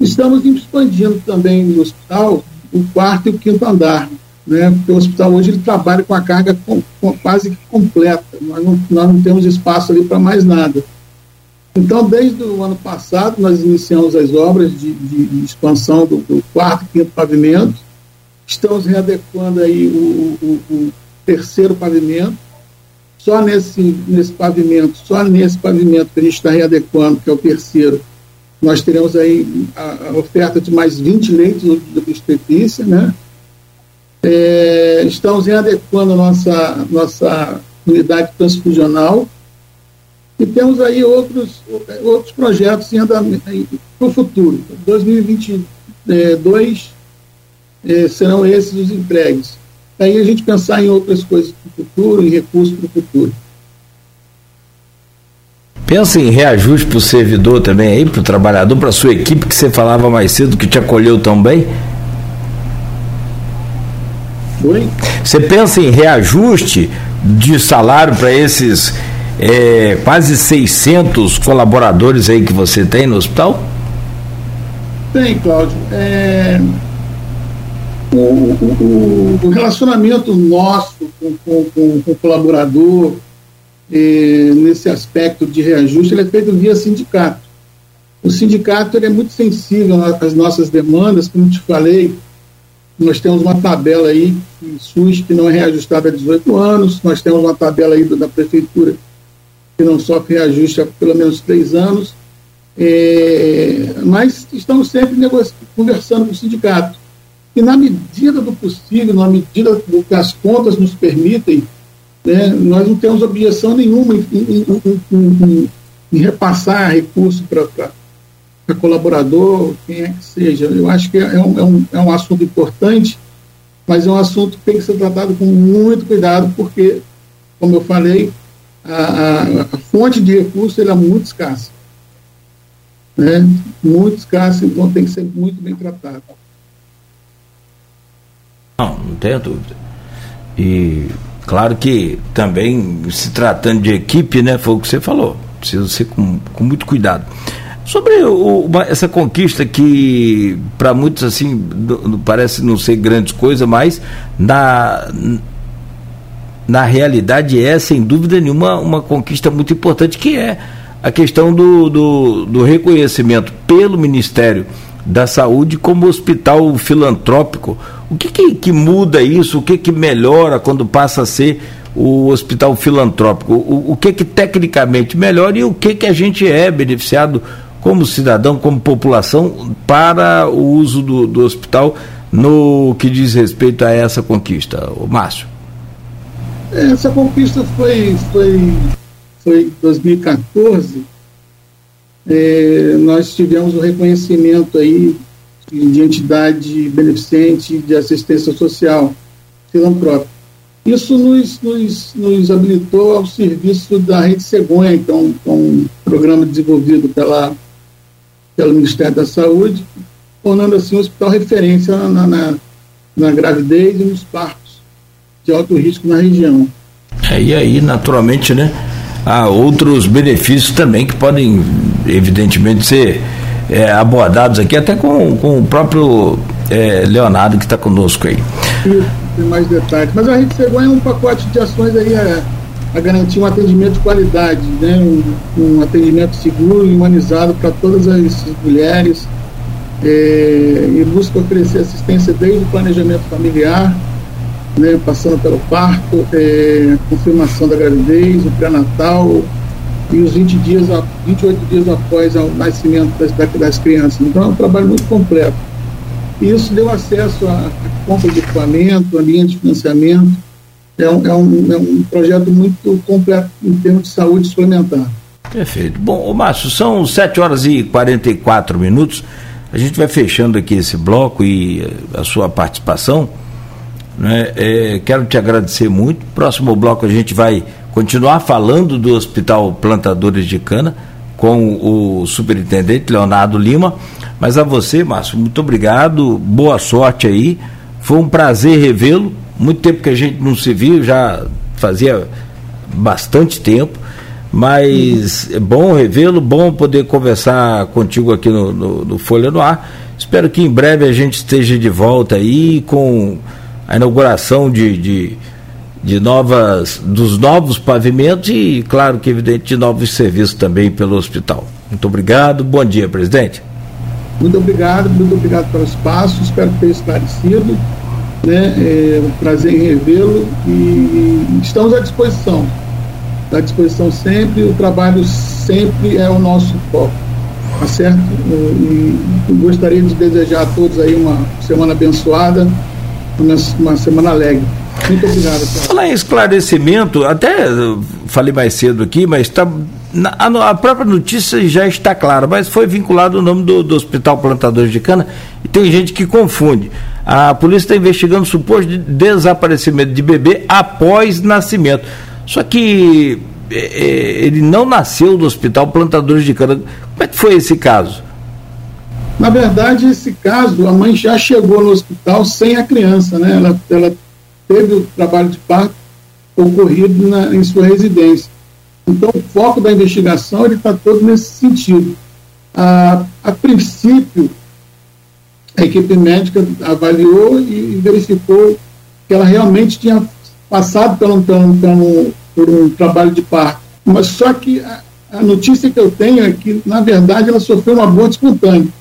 Estamos expandindo também no hospital o quarto e o quinto andar, né? Porque o hospital hoje ele trabalha com a carga com, com, quase completa. Nós não, nós não temos espaço ali para mais nada. Então, desde o ano passado, nós iniciamos as obras de, de, expansão do, do, quarto e quinto pavimento. Estamos readequando aí o, o, o, terceiro pavimento. Só nesse, nesse pavimento, só nesse pavimento que a gente está readequando, que é o terceiro, nós teremos aí a, oferta de mais 20 leitos de obstetrícia, né? É, estamos adequando a nossa, nossa unidade transfusional e temos aí outros, outros projetos andamento para o futuro. 2022 é, serão esses os entregues. Aí a gente pensar em outras coisas para o futuro, em recursos para o futuro. Pensa em reajuste para o servidor também aí, para o trabalhador, para a sua equipe que você falava mais cedo que te acolheu tão bem? Oi? Você pensa em reajuste de salário para esses é, quase 600 colaboradores aí que você tem no hospital? Tem, Cláudio. É, o, o, o, relacionamento nosso com, com, com, com o colaborador, eh, nesse aspecto de reajuste, ele é feito via sindicato. O sindicato ele é muito sensível às nossas demandas, como te falei, nós temos uma tabela aí, SUS, que não é reajustada há 18 anos, nós temos uma tabela aí da prefeitura que não sofre reajuste há pelo menos três anos, é, mas estamos sempre conversando com o sindicato. E na medida do possível, na medida do que as contas nos permitem, né, nós não temos objeção nenhuma em, em, em, em repassar recursos para colaborador, quem é que seja. Eu acho que é um, é, um, é um assunto importante, mas é um assunto que tem que ser tratado com muito cuidado, porque, como eu falei, a, a, a fonte de recursos é muito escassa. Né? Muito escassa, então tem que ser muito bem tratado. Não, não tenho dúvida. E Claro que também, se tratando de equipe, né, foi o que você falou, precisa ser com, com muito cuidado. Sobre o, uma, essa conquista que, para muitos, assim, parece não ser grande coisa, mas na, na realidade é, sem dúvida nenhuma, uma conquista muito importante, que é a questão do, do, do reconhecimento pelo Ministério da Saúde como hospital filantrópico o que, que, que muda isso? O que, que melhora quando passa a ser o hospital filantrópico? O, o que, que tecnicamente melhora e o que, que a gente é beneficiado como cidadão, como população, para o uso do, do hospital no que diz respeito a essa conquista, o Márcio? Essa conquista foi, foi, foi em 2014. É, nós tivemos o reconhecimento aí de entidade beneficente de assistência social filantrópica. Isso nos, nos, nos habilitou ao serviço da Rede Cegonha, que é um, é um programa desenvolvido pela, pelo Ministério da Saúde, tornando assim o hospital referência na, na, na gravidez e nos partos de alto risco na região. É, e aí, naturalmente, né, há outros benefícios também que podem, evidentemente, ser é, abordados aqui, até com, com o próprio é, Leonardo que está conosco aí. Isso, tem mais detalhes. Mas a gente chegou em um pacote de ações aí a, a garantir um atendimento de qualidade, né? um, um atendimento seguro e humanizado para todas as mulheres. É, e busca oferecer assistência desde o planejamento familiar, né, passando pelo parto, é, confirmação da gravidez, o pré-natal, e os 20 dias, 28 dias após o nascimento das, das crianças. Então é um trabalho muito completo. E isso deu acesso à, compra de equipamento, à linha de financiamento. É um, é, um, é um projeto muito completo em termos de saúde suplementar. Perfeito. Bom, Márcio, são 7 horas e 44 minutos. A gente vai fechando aqui esse bloco e eh, a sua participação. Né? É, quero te agradecer muito. Próximo bloco a gente vai continuar falando do Hospital Plantadores de Cana com o superintendente Leonardo Lima. Mas a você, Márcio, muito obrigado, boa sorte aí. Foi um prazer revê-lo. Muito tempo que a gente não se viu, já fazia bastante tempo. Mas é bom revê-lo, bom poder conversar contigo aqui no, no, no Folha no Ar. Espero que em breve a gente esteja de volta aí com a inauguração de, de de novas, dos novos pavimentos e, claro que evidente, de novos serviços também pelo hospital. Muito obrigado, bom dia, presidente. Muito obrigado, muito obrigado pelo espaço, espero ter esclarecido, né? É um prazer em revê-lo e estamos à disposição, à disposição sempre, o trabalho sempre é o nosso foco, tá certo? E gostaria de desejar a todos aí uma semana abençoada, uma, semana alegre. Muito obrigado. Falar em esclarecimento, até falei mais cedo aqui, mas está a, a, própria notícia já está clara, mas foi vinculado o nome do, do, Hospital Plantadores de Cana e tem gente que confunde. A polícia está investigando suposto desaparecimento de bebê após nascimento. Só que é, ele não nasceu no Hospital Plantadores de Cana. Como é que foi esse caso? Na verdade, esse caso, a mãe já chegou no hospital sem a criança, né? Ela, ela teve o trabalho de parto ocorrido na, em sua residência. Então, o foco da investigação está todo nesse sentido. A, a princípio, a equipe médica avaliou e verificou que ela realmente tinha passado pelo, pelo, por um trabalho de parto. Mas só que a, a, notícia que eu tenho é que, na verdade, ela sofreu um aborto espontâneo.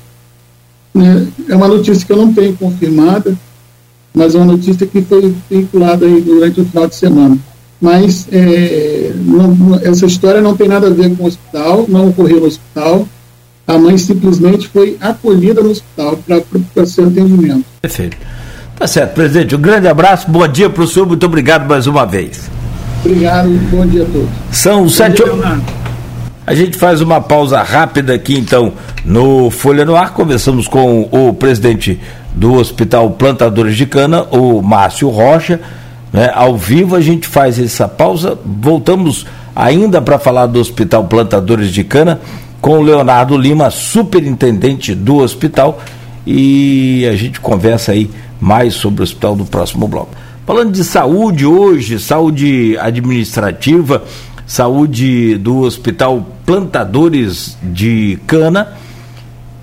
Né? É uma notícia que eu não tenho confirmada, mas é uma notícia que foi vinculada aí durante o final de semana. Mas é, não, essa história não tem nada a ver com o hospital, não ocorreu no hospital. A mãe simplesmente foi acolhida no hospital para seu atendimento. Perfeito. Tá certo, presidente. Um grande abraço, bom dia para o senhor, muito obrigado mais uma vez. Obrigado, bom dia a todos. São bom sete horas. A gente faz uma pausa rápida aqui, então, no Folha no Ar. Conversamos com o presidente do Hospital Plantadores de Cana, o Márcio Rocha. Né? Ao vivo a gente faz essa pausa. Voltamos ainda para falar do Hospital Plantadores de Cana com o Leonardo Lima, superintendente do hospital, e a gente conversa aí mais sobre o hospital no próximo bloco. Falando de saúde hoje, saúde administrativa, saúde do Hospital Plantadores de Cana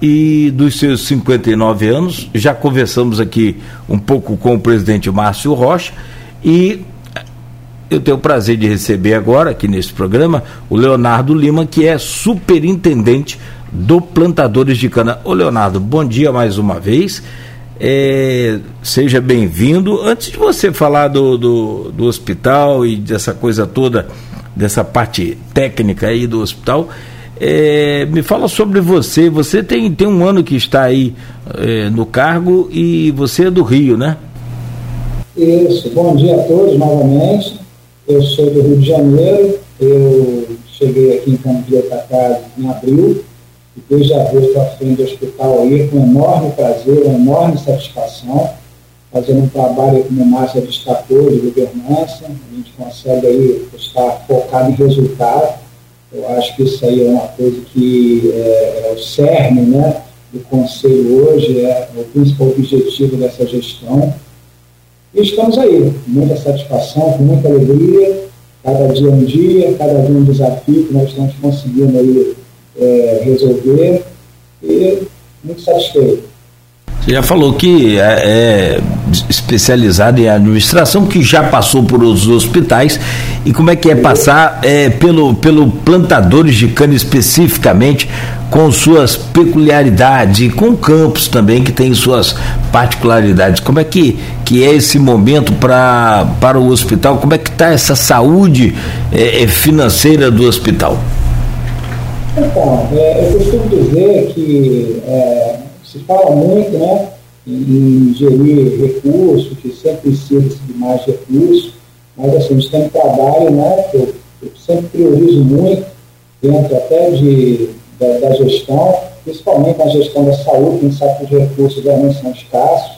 e dos seus 59 anos. Já conversamos aqui um pouco com o presidente Márcio Rocha e eu tenho o prazer de receber agora, aqui nesse programa, o Leonardo Lima, que é superintendente do Plantadores de Cana. Ô Leonardo, bom dia mais uma vez. É, seja bem-vindo. Antes de você falar do, do, do hospital e dessa coisa toda, dessa parte técnica aí do hospital, é, me fala sobre você. Você tem, tem um ano que está aí é, no cargo e você é do Rio, né? Isso. Bom dia a todos novamente. Eu sou do Rio de Janeiro. Eu cheguei aqui em Campo de Atacado em abril. E desde abril estou à frente do hospital aí com enorme prazer, uma enorme satisfação. Fazendo um trabalho, como o Márcio destacou, de governança. A gente consegue aí estar focado em resultado eu acho que isso aí é uma coisa que é, é o cerne né, do Conselho hoje, é o principal objetivo dessa gestão. E estamos aí, com muita satisfação, com muita alegria, cada dia um dia, cada dia um desafio que nós estamos conseguindo aí é, resolver e muito satisfeito. Você já falou que é, é especializado em administração, que já passou por os hospitais. E como é que é passar é, pelo, pelo plantadores de cana especificamente, com suas peculiaridades, e com campos também que tem suas particularidades? Como é que, que é esse momento pra, para o hospital? Como é que está essa saúde é, é, financeira do hospital? Então, é, eu costumo dizer que é, se fala muito, né, em gerir recursos, que sempre precisa de mais recursos, mas assim, a gente tem um trabalho, né, que eu, eu sempre priorizo muito, dentro até de, da, da, gestão, principalmente na gestão da saúde, quem sabe que os recursos realmente são escassos,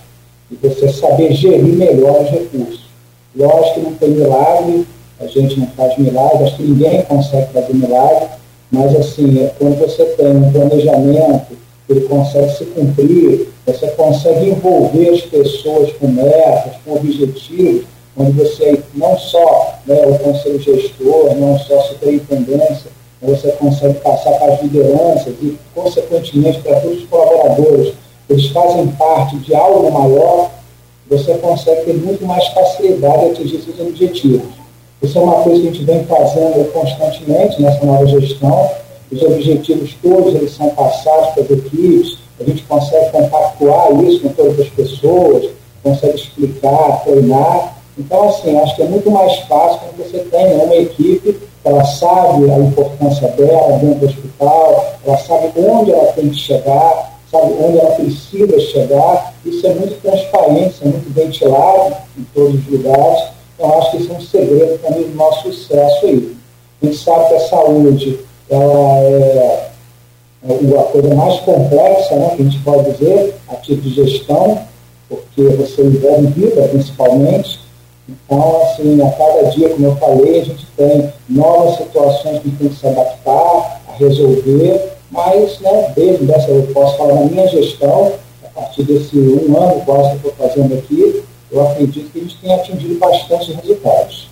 e você saber gerir melhor os recursos. Lógico que não tem milagre, a gente não faz milagre, acho que ninguém consegue fazer milagre, mas assim, é quando você tem um planejamento, ele consegue se cumprir, você consegue envolver as pessoas com metas, com objetivos, onde você não só né, o conselho gestor, não só a superintendência, você consegue passar para as lideranças e, consequentemente, para todos os colaboradores, eles fazem parte de algo maior, você consegue ter muito mais facilidade de atingir seus objetivos. Isso é uma coisa que a gente vem fazendo constantemente nessa nova gestão. Os objetivos todos eles são passados para as equipes, a gente consegue compactuar isso com todas as pessoas, consegue explicar, treinar. Então, assim, acho que é muito mais fácil quando você tem uma equipe, ela sabe a importância dela dentro do hospital, ela sabe onde ela tem que chegar, sabe onde ela precisa chegar. Isso é muito transparente, é muito ventilado em todos os lugares. Então, acho que isso é um segredo também do nosso sucesso aí. A gente sabe que a saúde ela é a coisa mais complexa, né, que a gente pode dizer, a tipo de gestão, porque você envolve vida principalmente. Então, assim, a cada dia, como eu falei, a gente tem novas situações que tem que se adaptar, a resolver, mas, né, desde dessa, eu posso falar na minha gestão, a partir desse um ano quase que eu estou fazendo aqui, eu acredito que a gente tem atingido bastante resultados.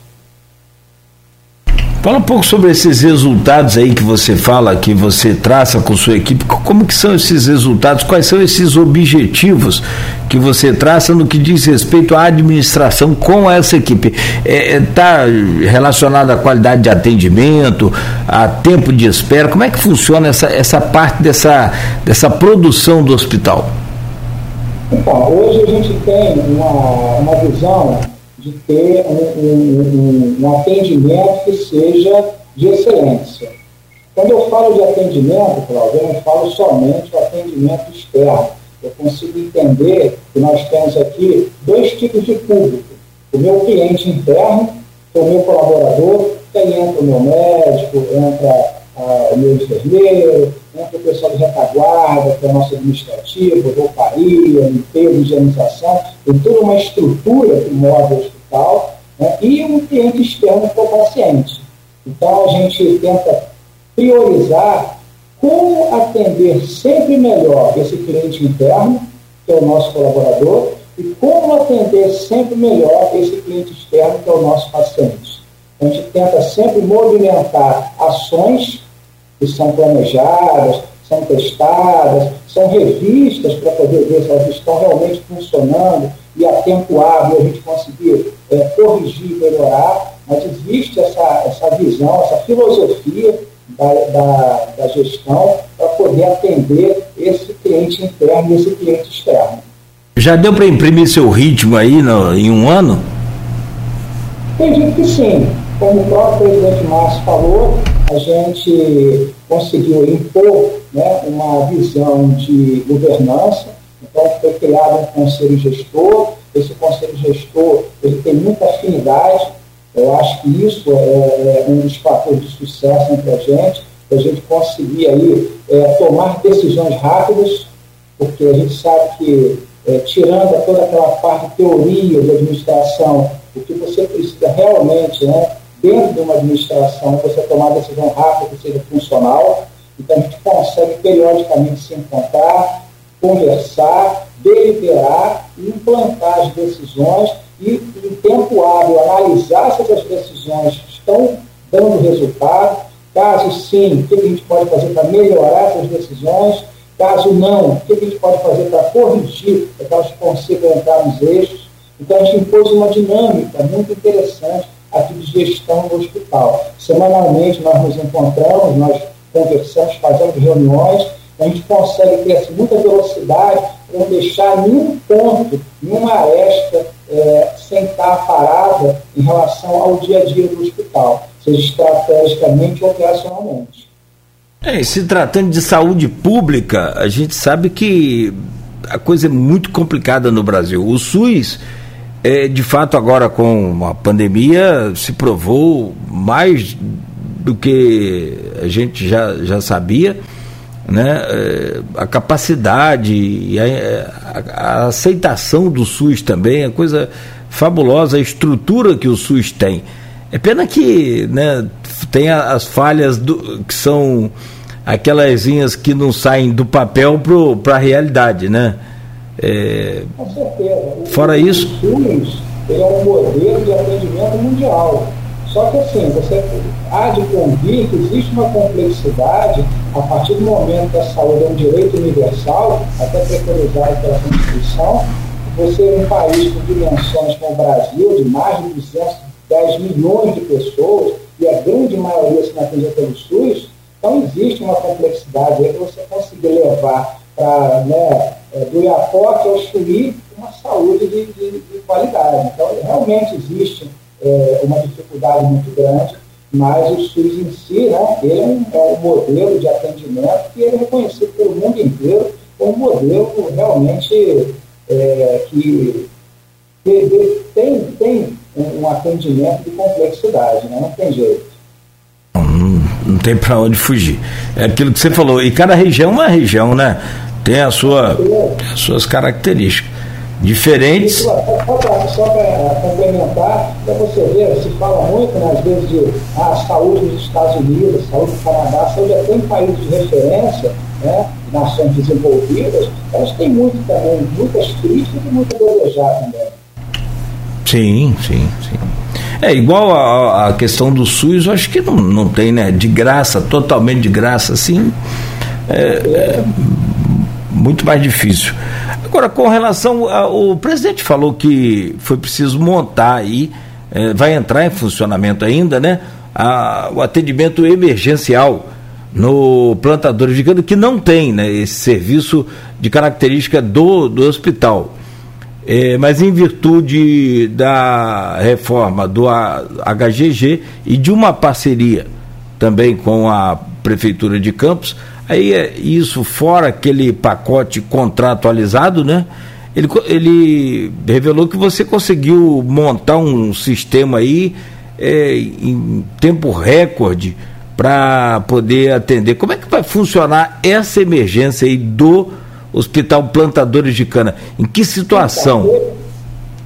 Fala um pouco sobre esses resultados aí que você fala, que você traça com sua equipe. Como que são esses resultados? Quais são esses objetivos que você traça no que diz respeito à administração com essa equipe? Está é, é tá relacionado à qualidade de atendimento, a tempo de espera? Como é que funciona essa, essa parte dessa, dessa produção do hospital? Então, hoje a gente tem uma, uma visão de ter um, um, um, atendimento que seja de excelência. Quando eu falo de atendimento, Cláudio, eu não falo somente o atendimento externo. Eu consigo entender que nós temos aqui dois tipos de público. O meu cliente interno, o meu colaborador, que aí entra o meu médico, entra ah, o meu enfermeiro, entra o pessoal de retaguarda, que é o nosso administrativo, rouparia, limpeza, higienização, tem toda uma estrutura que move né, e um cliente externo para o paciente. Então, a gente tenta priorizar como atender sempre melhor esse cliente interno, que é o nosso colaborador, e como atender sempre melhor esse cliente externo, que é o nosso paciente. A gente tenta sempre movimentar ações que são planejadas, são testadas, são revistas para poder ver se elas estão realmente funcionando e a tempo hábil a gente conseguir é, corrigir, melhorar, mas existe essa, essa visão, essa filosofia da, da, da gestão para poder atender esse cliente interno e esse cliente externo. Já deu para imprimir seu ritmo aí no, em um ano? Acredito que sim. Como o próprio presidente Márcio falou, a gente conseguiu impor né, uma visão de governança então, foi criado um conselho gestor. Esse conselho gestor ele tem muita afinidade. Eu acho que isso é, é um dos fatores de sucesso entre a gente, a gente conseguir aí é, tomar decisões rápidas, porque a gente sabe que, é, tirando toda aquela parte de teoria de administração, o que você precisa realmente, né, dentro de uma administração, você tomar decisão rápida que seja funcional. Então, a gente consegue periodicamente se encontrar, conversar, deliberar implantar as decisões e, em tempo hábil, analisar se essas decisões estão dando resultado. Caso sim, o que a gente pode fazer para melhorar essas decisões Caso não, o que a gente pode fazer para corrigir, para que elas consigam entrar nos eixos? Então, a gente impôs uma dinâmica muito interessante aqui de gestão do hospital. Semanalmente, nós nos encontramos, nós conversamos, fazemos reuniões, a gente consegue ter assim, muita velocidade para não deixar nenhum ponto, nenhuma aresta é, sem estar parada em relação ao dia a dia do hospital, seja estrategicamente ou operacionalmente. É, se tratando de saúde pública, a gente sabe que a coisa é muito complicada no Brasil. O SUS, é, de fato, agora com a pandemia, se provou mais do que a gente já, já sabia né, é, a capacidade e a, a, a, aceitação do SUS também, a coisa fabulosa, a estrutura que o SUS tem. É pena que né, tem as falhas do, que são aquelas que não saem do papel para a realidade, né? É, Com certeza. Fora o, isso. O SUS é um modelo de atendimento mundial. Só que assim, você há de convir que existe uma complexidade a partir do momento que a saúde é um direito universal, até preconizado pela Constituição, você um país com dimensões como o Brasil, de mais de 210 milhões de pessoas, e a grande maioria se atendida pelo SUS, então existe uma complexidade aí que você conseguir levar para né, é, do Iapoque Chuí uma saúde de, de, de qualidade. Então realmente existe é, uma dificuldade muito grande, mas o SUS em si, né, ele é um, é modelo de atendimento que é reconhecido pelo mundo inteiro como um modelo realmente é, que tem, tem um atendimento de complexidade, né? não tem jeito. Não, não tem para onde fugir. É aquilo que você falou, e cada região é uma região, né? Tem a sua, as suas características diferentes. Só para complementar, para você ver, se fala muito, né, às vezes, de ah, saúde dos Estados Unidos, saúde do Canadá, saúde até em países de referência, né, nações desenvolvidas, elas têm muito também, muitas críticas e muito a desejar também. Sim, sim, sim. É igual a, a, questão do SUS, eu acho que não, não tem, né? De graça, totalmente de graça, assim. É, é muito mais difícil. Agora, com relação. ao o presidente falou que foi preciso montar aí, é, vai entrar em funcionamento ainda, né? A, o atendimento emergencial no plantador de cana, que não tem né, esse serviço de característica do, do hospital. É, mas em virtude da reforma do HGG e de uma parceria também com a Prefeitura de Campos, Aí é isso fora aquele pacote contratualizado, né? Ele, ele revelou que você conseguiu montar um sistema aí é, em tempo recorde para poder atender. Como é que vai funcionar essa emergência aí do Hospital Plantadores de Cana? Em que situação?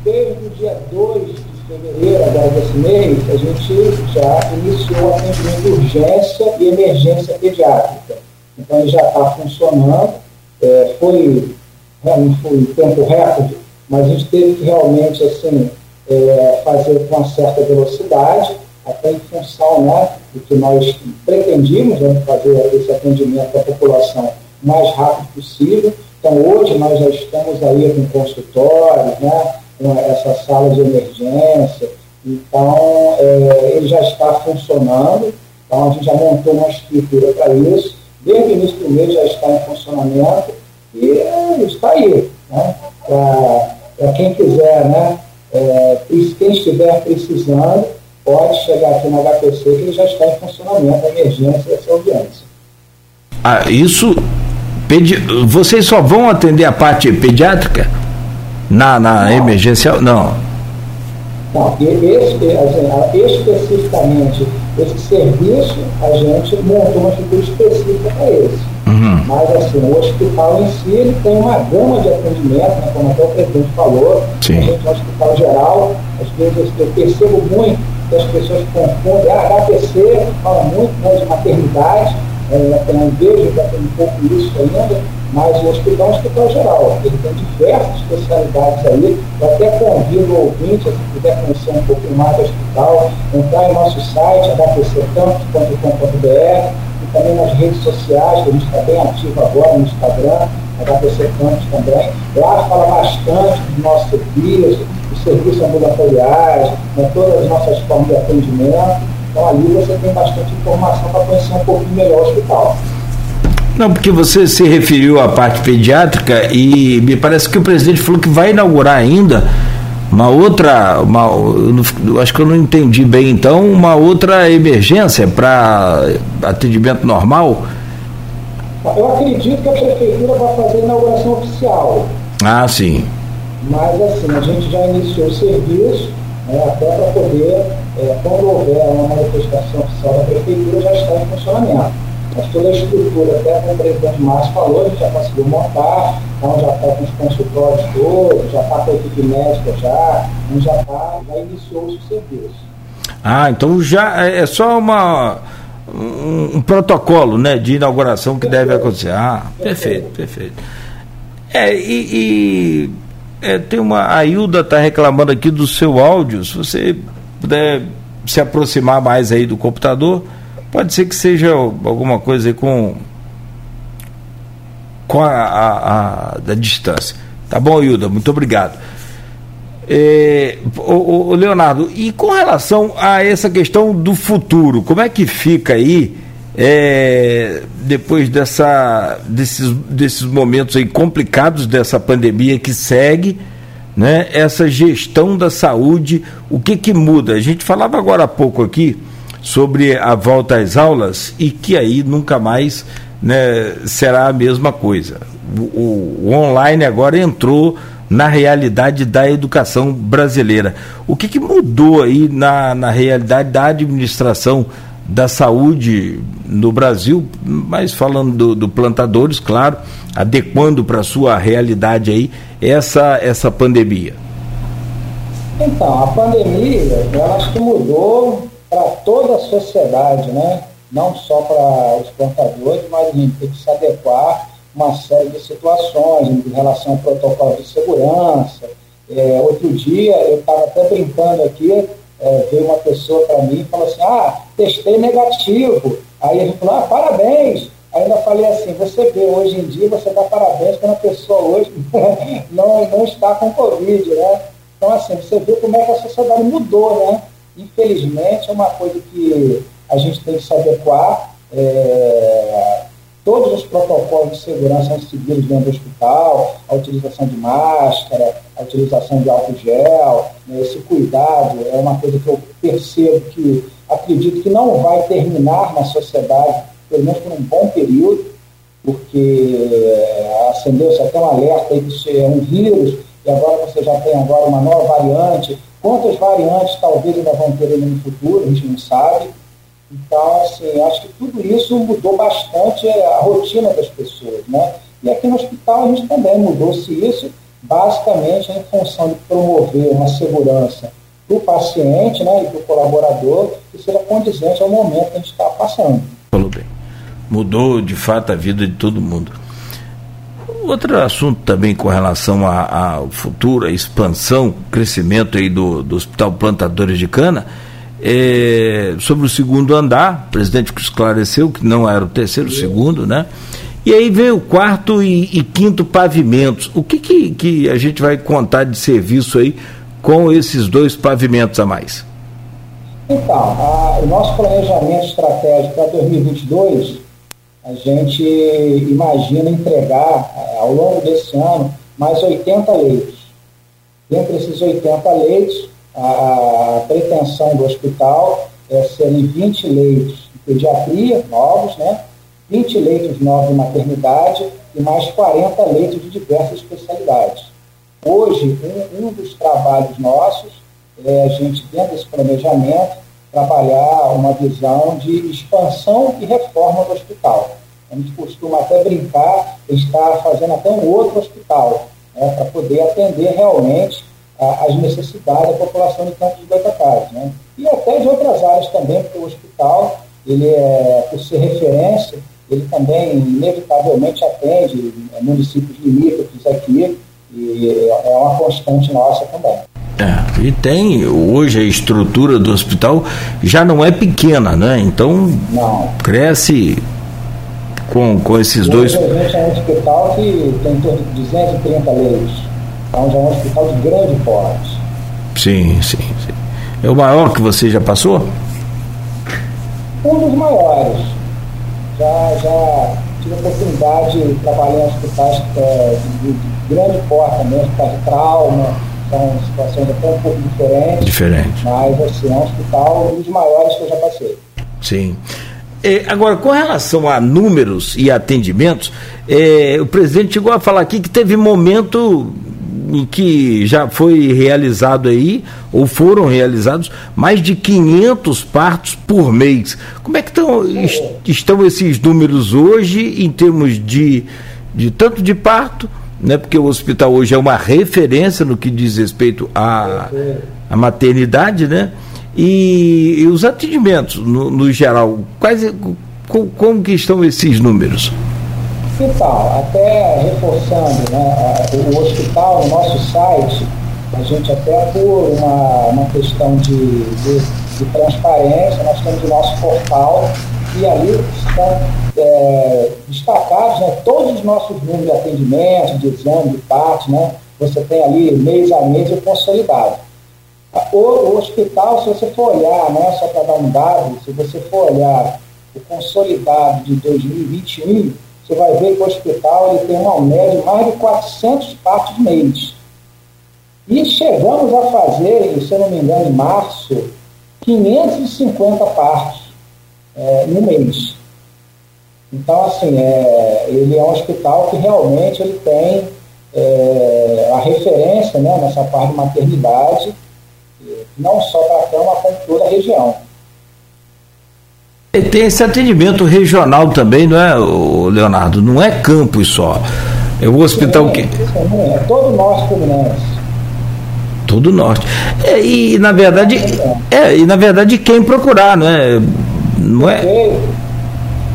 Desde o dia 2 de fevereiro, agora desse mês, a gente já iniciou atendimento de urgência e emergência pediátrica então ele já está funcionando. É, foi, realmente foi tempo recorde, mas a gente teve que realmente assim, é, fazer com uma certa velocidade, até em função né, do que nós pretendíamos né, fazer esse atendimento à população o mais rápido possível. Então hoje nós já estamos aí com consultórios, né, com essa sala de emergência, então é, ele já está funcionando, então a gente já montou uma estrutura para isso desde o início do mês já está em funcionamento e é, está aí. Né? Para quem quiser, né? É, quem estiver precisando, pode chegar aqui na HPC que ele já está em funcionamento, a emergência essa audiência. Ah, isso. Pedi... Vocês só vão atender a parte pediátrica? Na, na emergencial? Não. Não, esse, especificamente esse serviço, a gente montou uma estrutura específica para esse. Uhum. Mas assim, o hospital em si ele tem uma gama de atendimento, né, como até o presidente falou, Sim. a gente no hospital geral, às vezes eu percebo muito que as pessoas confundem, a ah, HPC fala muito né, de maternidade, é, eu vejo que tem um pouco isso ainda, mas o hospital é um hospital geral, ele tem diversas especialidades aí. Eu até convido o ouvinte, se quiser conhecer um pouco mais do hospital, entrar em nosso site, hpccampos.com.br, e também nas redes sociais, que a gente está bem ativo agora no Instagram, HPC também. Lá fala bastante do nosso serviço, dos serviços ambulatoriais, né, todas as nossas formas de atendimento. Então ali você tem bastante informação para conhecer um pouquinho melhor o hospital. Não, porque você se referiu à parte pediátrica e me parece que o presidente falou que vai inaugurar ainda uma outra, uma, acho que eu não entendi bem então, uma outra emergência para atendimento normal? Eu acredito que a prefeitura vai fazer a inauguração oficial. Ah, sim. Mas assim, a gente já iniciou o serviço, né, até para poder, é, quando houver uma manifestação oficial da prefeitura, já está em funcionamento. Mas toda a estrutura, até o presidente Márcio falou, a gente já conseguiu montar, então já está com os consultórios todos, já está com a equipe médica já, então já, tá, já iniciou o serviço. Ah, então já é, é só uma um, um protocolo né, de inauguração que perfeito. deve acontecer. Ah, perfeito, perfeito. É, e, e é, tem uma. A Hilda está reclamando aqui do seu áudio. Se você puder se aproximar mais aí do computador, pode ser que seja alguma coisa com com a, a, a, da distância. Tá bom, Hilda? Muito obrigado. É, o, o, Leonardo, e com relação a essa questão do futuro, como é que fica aí é, depois dessa, desses, desses momentos aí complicados dessa pandemia que segue, né, essa gestão da saúde, o que que muda? A gente falava agora há pouco aqui sobre a volta às aulas e que aí nunca mais né, será a mesma coisa. O, o, online agora entrou na realidade da educação brasileira. O que, que mudou aí na, na realidade da administração da saúde no Brasil, mas falando do, do plantadores, claro, adequando para a sua realidade aí essa, essa pandemia? Então, a pandemia, eu acho que mudou para toda a sociedade, né? não só para os plantadores, mas a gente tem que se adequar uma série de situações em relação ao protocolo de segurança. É, outro dia, eu estava até brincando aqui, é, veio uma pessoa para mim e falou assim, ah, testei negativo. Aí ele falou, ah, parabéns. Ainda falei assim, você vê, hoje em dia você dá parabéns quando a pessoa hoje não, não está com Covid, né? Então, assim, você vê como é que a sociedade mudou, né? Infelizmente, é uma coisa que a gente tem que se adequar. É, todos os protocolos de segurança são seguidos dentro do hospital, a utilização de máscara, a utilização de álcool gel, né, esse cuidado é uma coisa que eu percebo que acredito que não vai terminar na sociedade, pelo menos por um bom período, porque é, acendeu-se até um alerta aí que isso é um vírus, e agora você já tem agora uma nova variante. Quantas variantes talvez ainda vão ter no futuro, a gente não sabe. Então, assim, acho que tudo isso mudou bastante a rotina das pessoas, né? E aqui no hospital a gente também mudou-se isso, basicamente em função de promover uma segurança para o paciente né, e para o colaborador que seja condizente ao momento que a gente está passando. Falou bem. Mudou de fato a vida de todo mundo. Outro assunto também com relação ao futuro, a expansão, crescimento aí do, do Hospital Plantadores de Cana, é, sobre o segundo andar, o presidente esclareceu que não era o terceiro, o segundo, né? E aí vem o quarto e, e quinto pavimentos. O que, que, que, a gente vai contar de serviço aí com esses dois pavimentos a mais? Então, a, o nosso planejamento estratégico para 2022, a gente imagina entregar ao longo desse ano mais 80 leitos. Dentre esses 80 leitos, a pretensão do hospital é serem 20 leitos de pediatria novos, né? 20 leitos novos de maternidade e mais 40 leitos de diversas especialidades. Hoje, um, um dos trabalhos nossos é a gente, dentro desse planejamento, trabalhar uma visão de expansão e reforma do hospital. A gente costuma até brincar, estar fazendo até um outro hospital, né, para poder atender realmente as necessidades da população de Campos de Goitacazes. Né? E até de outras áreas também, porque o hospital, ele é, por ser referência, ele também inevitavelmente atende é, municípios limítrofes aqui, e é uma constante nossa também. É, e tem, hoje a estrutura do hospital já não é pequena, né? Então não. cresce com, com esses e dois. A gente é um hospital que tem em torno de 230 leitos. Então já é um hospital de grande porte. Sim, sim, sim. É o maior que você já passou? Um dos maiores. Já, já tive a oportunidade de trabalhar em hospitais é, de, de, grande porte também, hospitais de trauma, são situações até um pouco diferentes. Diferente. Mas assim, é um hospital um dos maiores que eu já passei. Sim. É, agora, com relação a números e atendimentos, é, o presidente chegou a falar aqui que teve momento em que já foi realizado aí, ou foram realizados, mais de 500 partos por mês. Como é que estão, est estão esses números hoje em termos de, de tanto de parto, né, porque o hospital hoje é uma referência no que diz respeito à, à maternidade, né? E, e os atendimentos, no, no geral, quais, com, como que estão esses números? Então, até reforçando, né, o hospital, no nosso site, a gente até por uma, uma questão de, de, de transparência, nós temos o nosso portal e ali estão é, destacados né, todos os nossos números de atendimento, de exame, de parte, né? Você tem ali mês a mês o consolidado. O, o hospital, se você for olhar, né, só para dar um dado, se você for olhar o consolidado de 2021, você vai ver que o hospital ele tem uma média de mais de 400 partos mês. E chegamos a fazer, se eu não me engano, em março, 550 partos é, no mês. Então, assim, é, ele é um hospital que realmente ele tem é, a referência né, nessa parte de maternidade, não só para a cama, como toda a região. E tem esse atendimento regional também, não é, Leonardo? Não é campus só. É o hospital sim, que. Sim, é todo o norte fluminense. Todo o norte. É, e na verdade. É, e na verdade quem procurar, não é? Não é.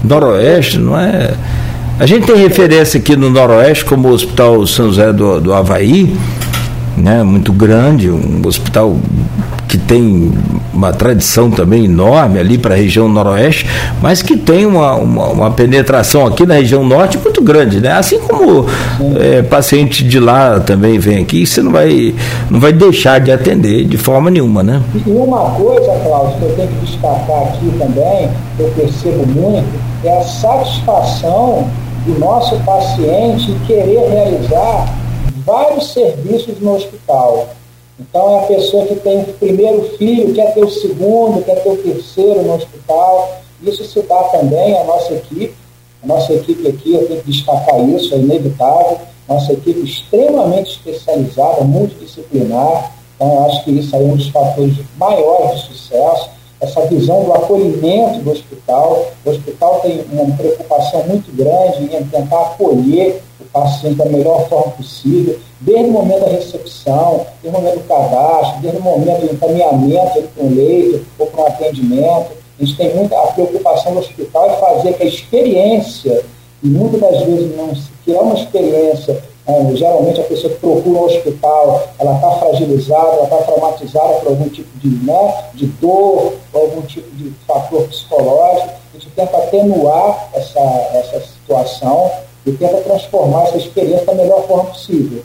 Noroeste, não é. A gente tem referência aqui no Noroeste como o Hospital São José do, do Havaí, né, muito grande, um hospital que tem uma tradição também enorme ali para a região noroeste, mas que tem uma, uma, uma, penetração aqui na região norte muito grande, né? Assim como é, paciente de lá também vem aqui, você não vai, não vai deixar de atender de forma nenhuma, né? E uma coisa, Cláudio, que eu tenho que destacar aqui também, que eu percebo muito, é a satisfação do nosso paciente em querer realizar vários serviços no hospital. Então, é a pessoa que tem o primeiro filho, quer ter o segundo, quer ter o terceiro no hospital. Isso se dá também à nossa equipe. A nossa equipe aqui, eu tenho que destacar isso, é inevitável. Nossa equipe extremamente especializada, multidisciplinar. Então, acho que isso é um dos fatores maiores de sucesso. Essa visão do acolhimento do hospital. O hospital tem uma preocupação muito grande em tentar acolher paciente da melhor forma possível desde o momento da recepção, desde o momento do cadastro, desde o momento do encaminhamento para um leito ou para um atendimento. A gente tem muita a preocupação no hospital é fazer que a experiência, e muitas das vezes não que é uma experiência, é, geralmente a pessoa que procura um hospital, ela está fragilizada, ela está traumatizada por algum tipo de, né, de dor, ou algum tipo de fator psicológico. A gente tenta atenuar essa, essa situação e tenta transformar essa experiência da melhor forma possível.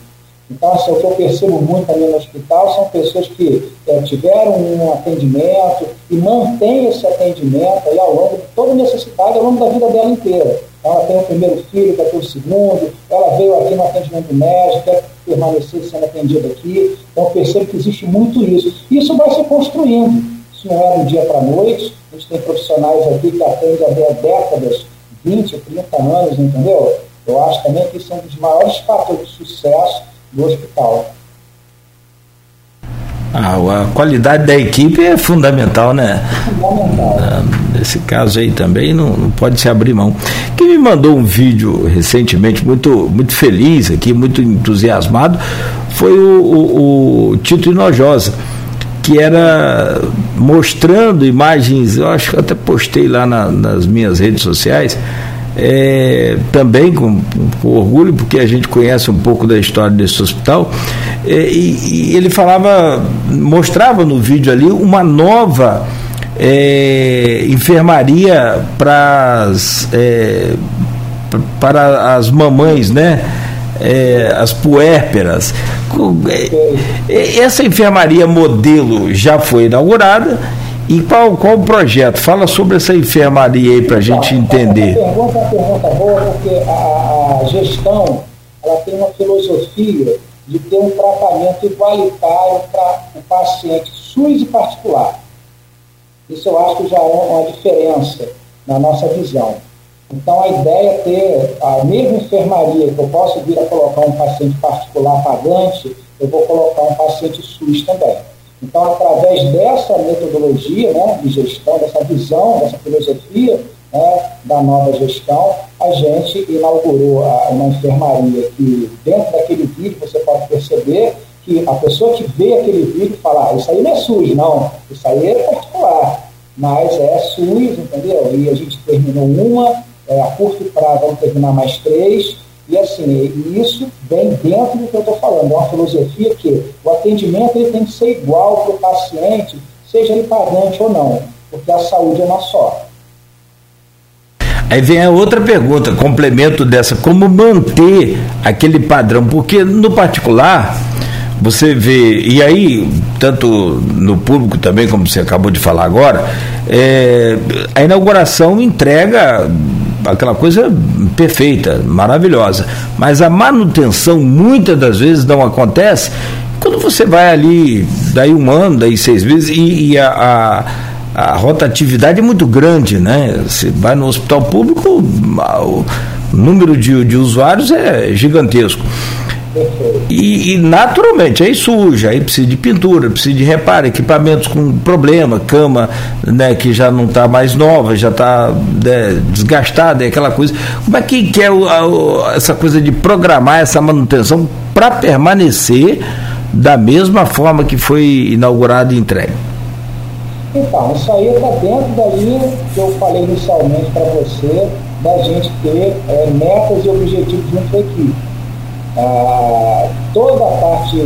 Então, assim, o que eu percebo muito ali no hospital são pessoas que é, tiveram um atendimento e mantêm esse atendimento aí ao longo de toda necessidade, ao longo da vida dela inteira. Ela tem o primeiro filho, quer ter o segundo, ela veio aqui no atendimento médico, quer permanecer sendo atendida aqui. Então, eu percebo que existe muito isso. Isso vai se construindo. Isso não é do dia para a noite. A gente tem profissionais aqui que atendem há décadas, 20, 30 anos, entendeu? Eu acho também que isso é um dos maiores fatores de sucesso do hospital. Ah, a qualidade da equipe é fundamental, né? Fundamental. Ah, nesse caso aí também não, não, pode se abrir mão. Quem me mandou um vídeo recentemente muito, muito feliz aqui, muito entusiasmado, foi o, o, o Tito Inojosa, que era mostrando imagens, eu acho que até postei lá na, nas minhas redes sociais, é, também com, com, orgulho, porque a gente conhece um pouco da história desse hospital, é, e, e, ele falava, mostrava no vídeo ali uma nova é, enfermaria para para as mamães, né? É, as puérperas. É, essa enfermaria modelo já foi inaugurada. E qual, qual o projeto? Fala sobre essa enfermaria aí para a gente entender. Essa pergunta é uma pergunta boa, porque a, a gestão ela tem uma filosofia de ter um tratamento igualitário para o paciente SUS e particular. Isso eu acho que já é uma diferença na nossa visão. Então, a ideia é ter a mesma enfermaria que eu posso vir a colocar um paciente particular pagante, eu vou colocar um paciente SUS também. Então, através dessa metodologia né, de gestão, dessa visão, dessa filosofia né, da nova gestão, a gente inaugurou uma enfermaria que, dentro daquele vídeo, você pode perceber que a pessoa que vê aquele vídeo fala, ah, isso aí não é SUS, não, isso aí é particular, mas é SUS, entendeu? E a gente terminou uma, é, a curto prazo vamos terminar mais três, e assim, isso vem dentro do que eu estou falando, é uma filosofia que o atendimento ele tem que ser igual para o paciente, seja ele pagante ou não, porque a saúde é uma só. Aí vem a outra pergunta, complemento dessa, como manter aquele padrão? Porque no particular, você vê, e aí, tanto no público também, como você acabou de falar agora, é, a inauguração entrega aquela coisa perfeita, maravilhosa, mas a manutenção muitas das vezes não acontece quando você vai ali, daí um ano, daí seis meses, e, e a, a a rotatividade é muito grande, né? Você vai no hospital público, o número de, de usuários é gigantesco. E, e, naturalmente, aí suja, aí precisa de pintura, precisa de reparo, equipamentos com problema, cama né, que já não está mais nova, já está né, desgastada, aquela coisa. Como é que, que é o, a, essa coisa de programar essa manutenção para permanecer da mesma forma que foi inaugurado e entregue? Então, isso aí está dentro da linha que eu falei inicialmente para você, da gente ter é, metas e objetivos junto à equipe. Ah, toda a parte,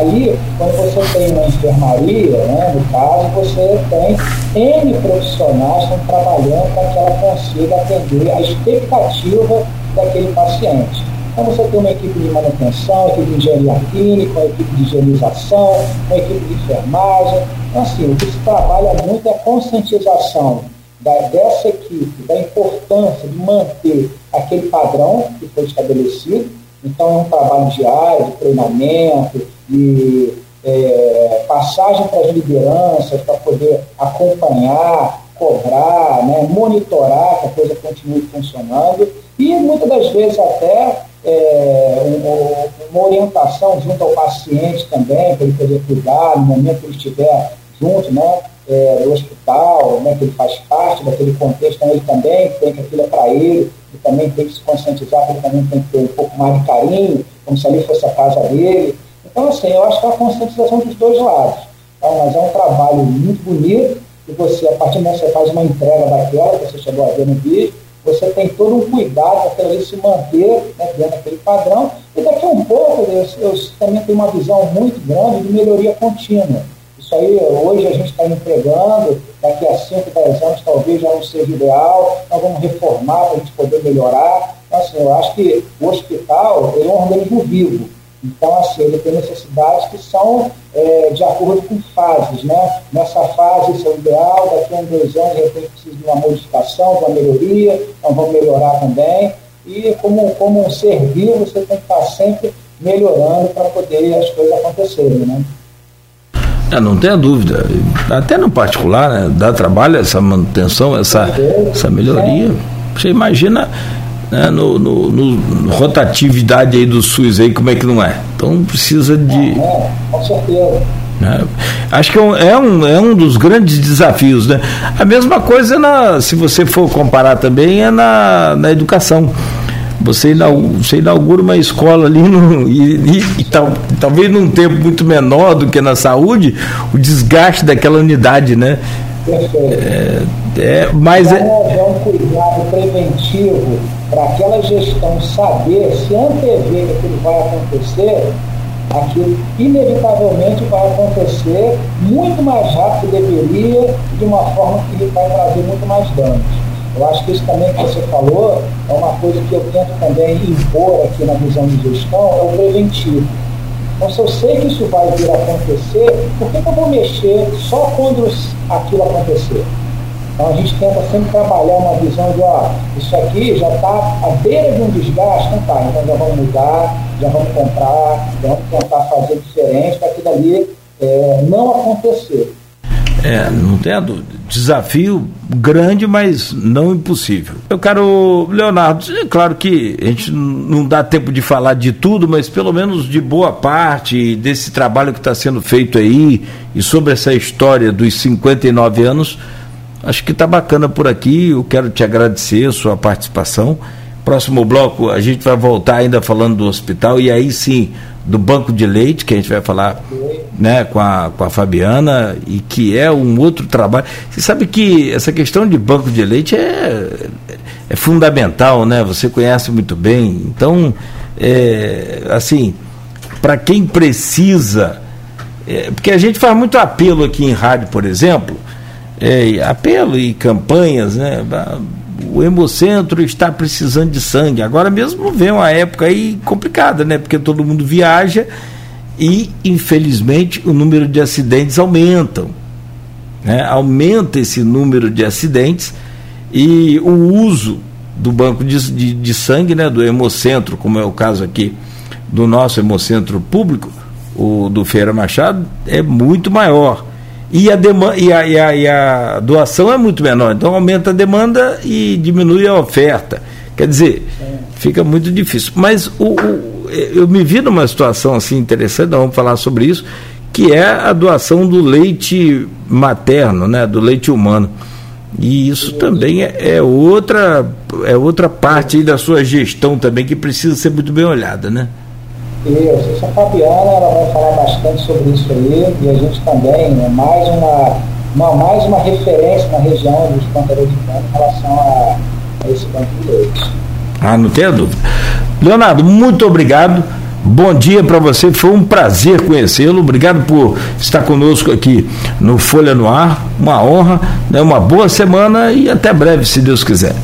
ali, quando você tem uma enfermaria, né, no caso, você tem N profissionais que estão trabalhando para que ela consiga atender a expectativa daquele paciente. Então você tem uma equipe de manutenção, uma equipe de engenharia clínica, uma equipe de higienização, uma equipe de enfermagem. Então, assim, o que se trabalha muito é a conscientização da, dessa equipe, da importância de manter aquele padrão que foi estabelecido. Então, é um trabalho diário de treinamento, de é, passagem para as lideranças, para poder acompanhar, cobrar, né, monitorar que a coisa continue funcionando. E muitas das vezes até é, uma orientação junto ao paciente também, para ele poder cuidar no momento que ele estiver junto né, é, do hospital, né, que ele faz parte daquele contexto, então ele também tem que aquilo é para ele, ele também tem que se conscientizar ele também tem que ter um pouco mais de carinho, como se ali fosse a casa dele. Então, assim, eu acho que é a conscientização dos dois lados. Tá? Mas é um trabalho muito bonito, e você, a partir do momento que você faz uma entrega daquela, que você chegou a ver no vídeo, você tem todo um cuidado para ele se manter né, dentro daquele padrão. E daqui a um pouco, eu, eu também tenho uma visão muito grande de melhoria contínua. Isso aí, hoje a gente está entregando, daqui a 5, 10 anos talvez já não seja ideal, nós vamos reformar para a gente poder melhorar. Então, assim, eu acho que o hospital é um organismo vivo. Então, assim, ele tem necessidades que são é, de acordo com fases, né? Nessa fase, isso é o ideal, daqui a um, dois anos, de repente, precisa de uma modificação, de uma melhoria, então vamos melhorar também. E como, como um ser vivo, você tem que estar sempre melhorando para poder as coisas acontecerem, né? É, não tenha dúvida. Até no particular, né, dá trabalho essa manutenção, essa, essa melhoria. Você imagina né, no, no, no, rotatividade aí do SUS aí, como é que não é? Então precisa de. É, com certeza. Né? Acho que é um, é um, é um dos grandes desafios. Né? A mesma coisa, na, se você for comparar também, é na, na educação. Você inaugura, você inaugura uma escola ali no, e, e, e tal, talvez num tempo muito menor do que na saúde, o desgaste daquela unidade, né? É, é, mas então, é... um cuidado preventivo para aquela gestão saber se antever que aquilo vai acontecer, aquilo inevitavelmente vai acontecer muito mais rápido que deveria, de uma forma que vai trazer muito mais danos. Eu acho que isso também que você falou é uma coisa que eu tento também impor aqui na visão de gestão, é o preventivo. Então, se eu sei que isso vai vir a acontecer, por que, que eu vou mexer só quando aquilo acontecer? Então, a gente tenta sempre trabalhar uma visão de, ó, isso aqui já está à beira de um desgaste, então tá, então já vamos mudar, já vamos comprar, já vamos tentar fazer diferente para aquilo ali é, não acontecer. É, não dúvida. Desafio grande, mas não impossível. Eu quero, Leonardo, é claro que a gente não dá tempo de falar de tudo, mas pelo menos de boa parte desse trabalho que está sendo feito aí e sobre essa história dos 59 anos, acho que está bacana por aqui. Eu quero te agradecer a sua participação. Próximo bloco a gente vai voltar ainda falando do hospital e aí sim do banco de leite, que a gente vai falar né, com, a, com a Fabiana, e que é um outro trabalho. Você sabe que essa questão de banco de leite é, é fundamental, né? Você conhece muito bem. Então, é, assim, para quem precisa, é, porque a gente faz muito apelo aqui em rádio, por exemplo, é, apelo e campanhas, né? O Hemocentro está precisando de sangue. Agora mesmo vem uma época aí complicada, né? Porque todo mundo viaja e, infelizmente, o número de acidentes aumentam. Né? Aumenta esse número de acidentes e o uso do banco de, de, de sangue, né? Do Hemocentro, como é o caso aqui do nosso Hemocentro público, o do Feira Machado, é muito maior e a, demanda, e a, e, a, e a doação é muito menor. Então aumenta a demanda e diminui a oferta. Quer dizer, fica muito difícil. Mas o, o, eu me vi numa situação assim interessante, vamos falar sobre isso, que é a doação do leite materno, né, do leite humano. E isso também é, é outra, é outra parte da sua gestão também que precisa ser muito bem olhada, né? Isso, a Fabiana ela vai falar bastante sobre isso aí, e a gente também é mais uma, uma, mais uma referência na região dos plantadores de cana em relação a, a esse banco de leite. Ah, não tenha dúvida. Leonardo, muito obrigado. Bom dia para você, foi um prazer conhecê-lo. Obrigado por estar conosco aqui no Folha no Ar. Uma honra, né? uma boa semana e até breve, se Deus quiser.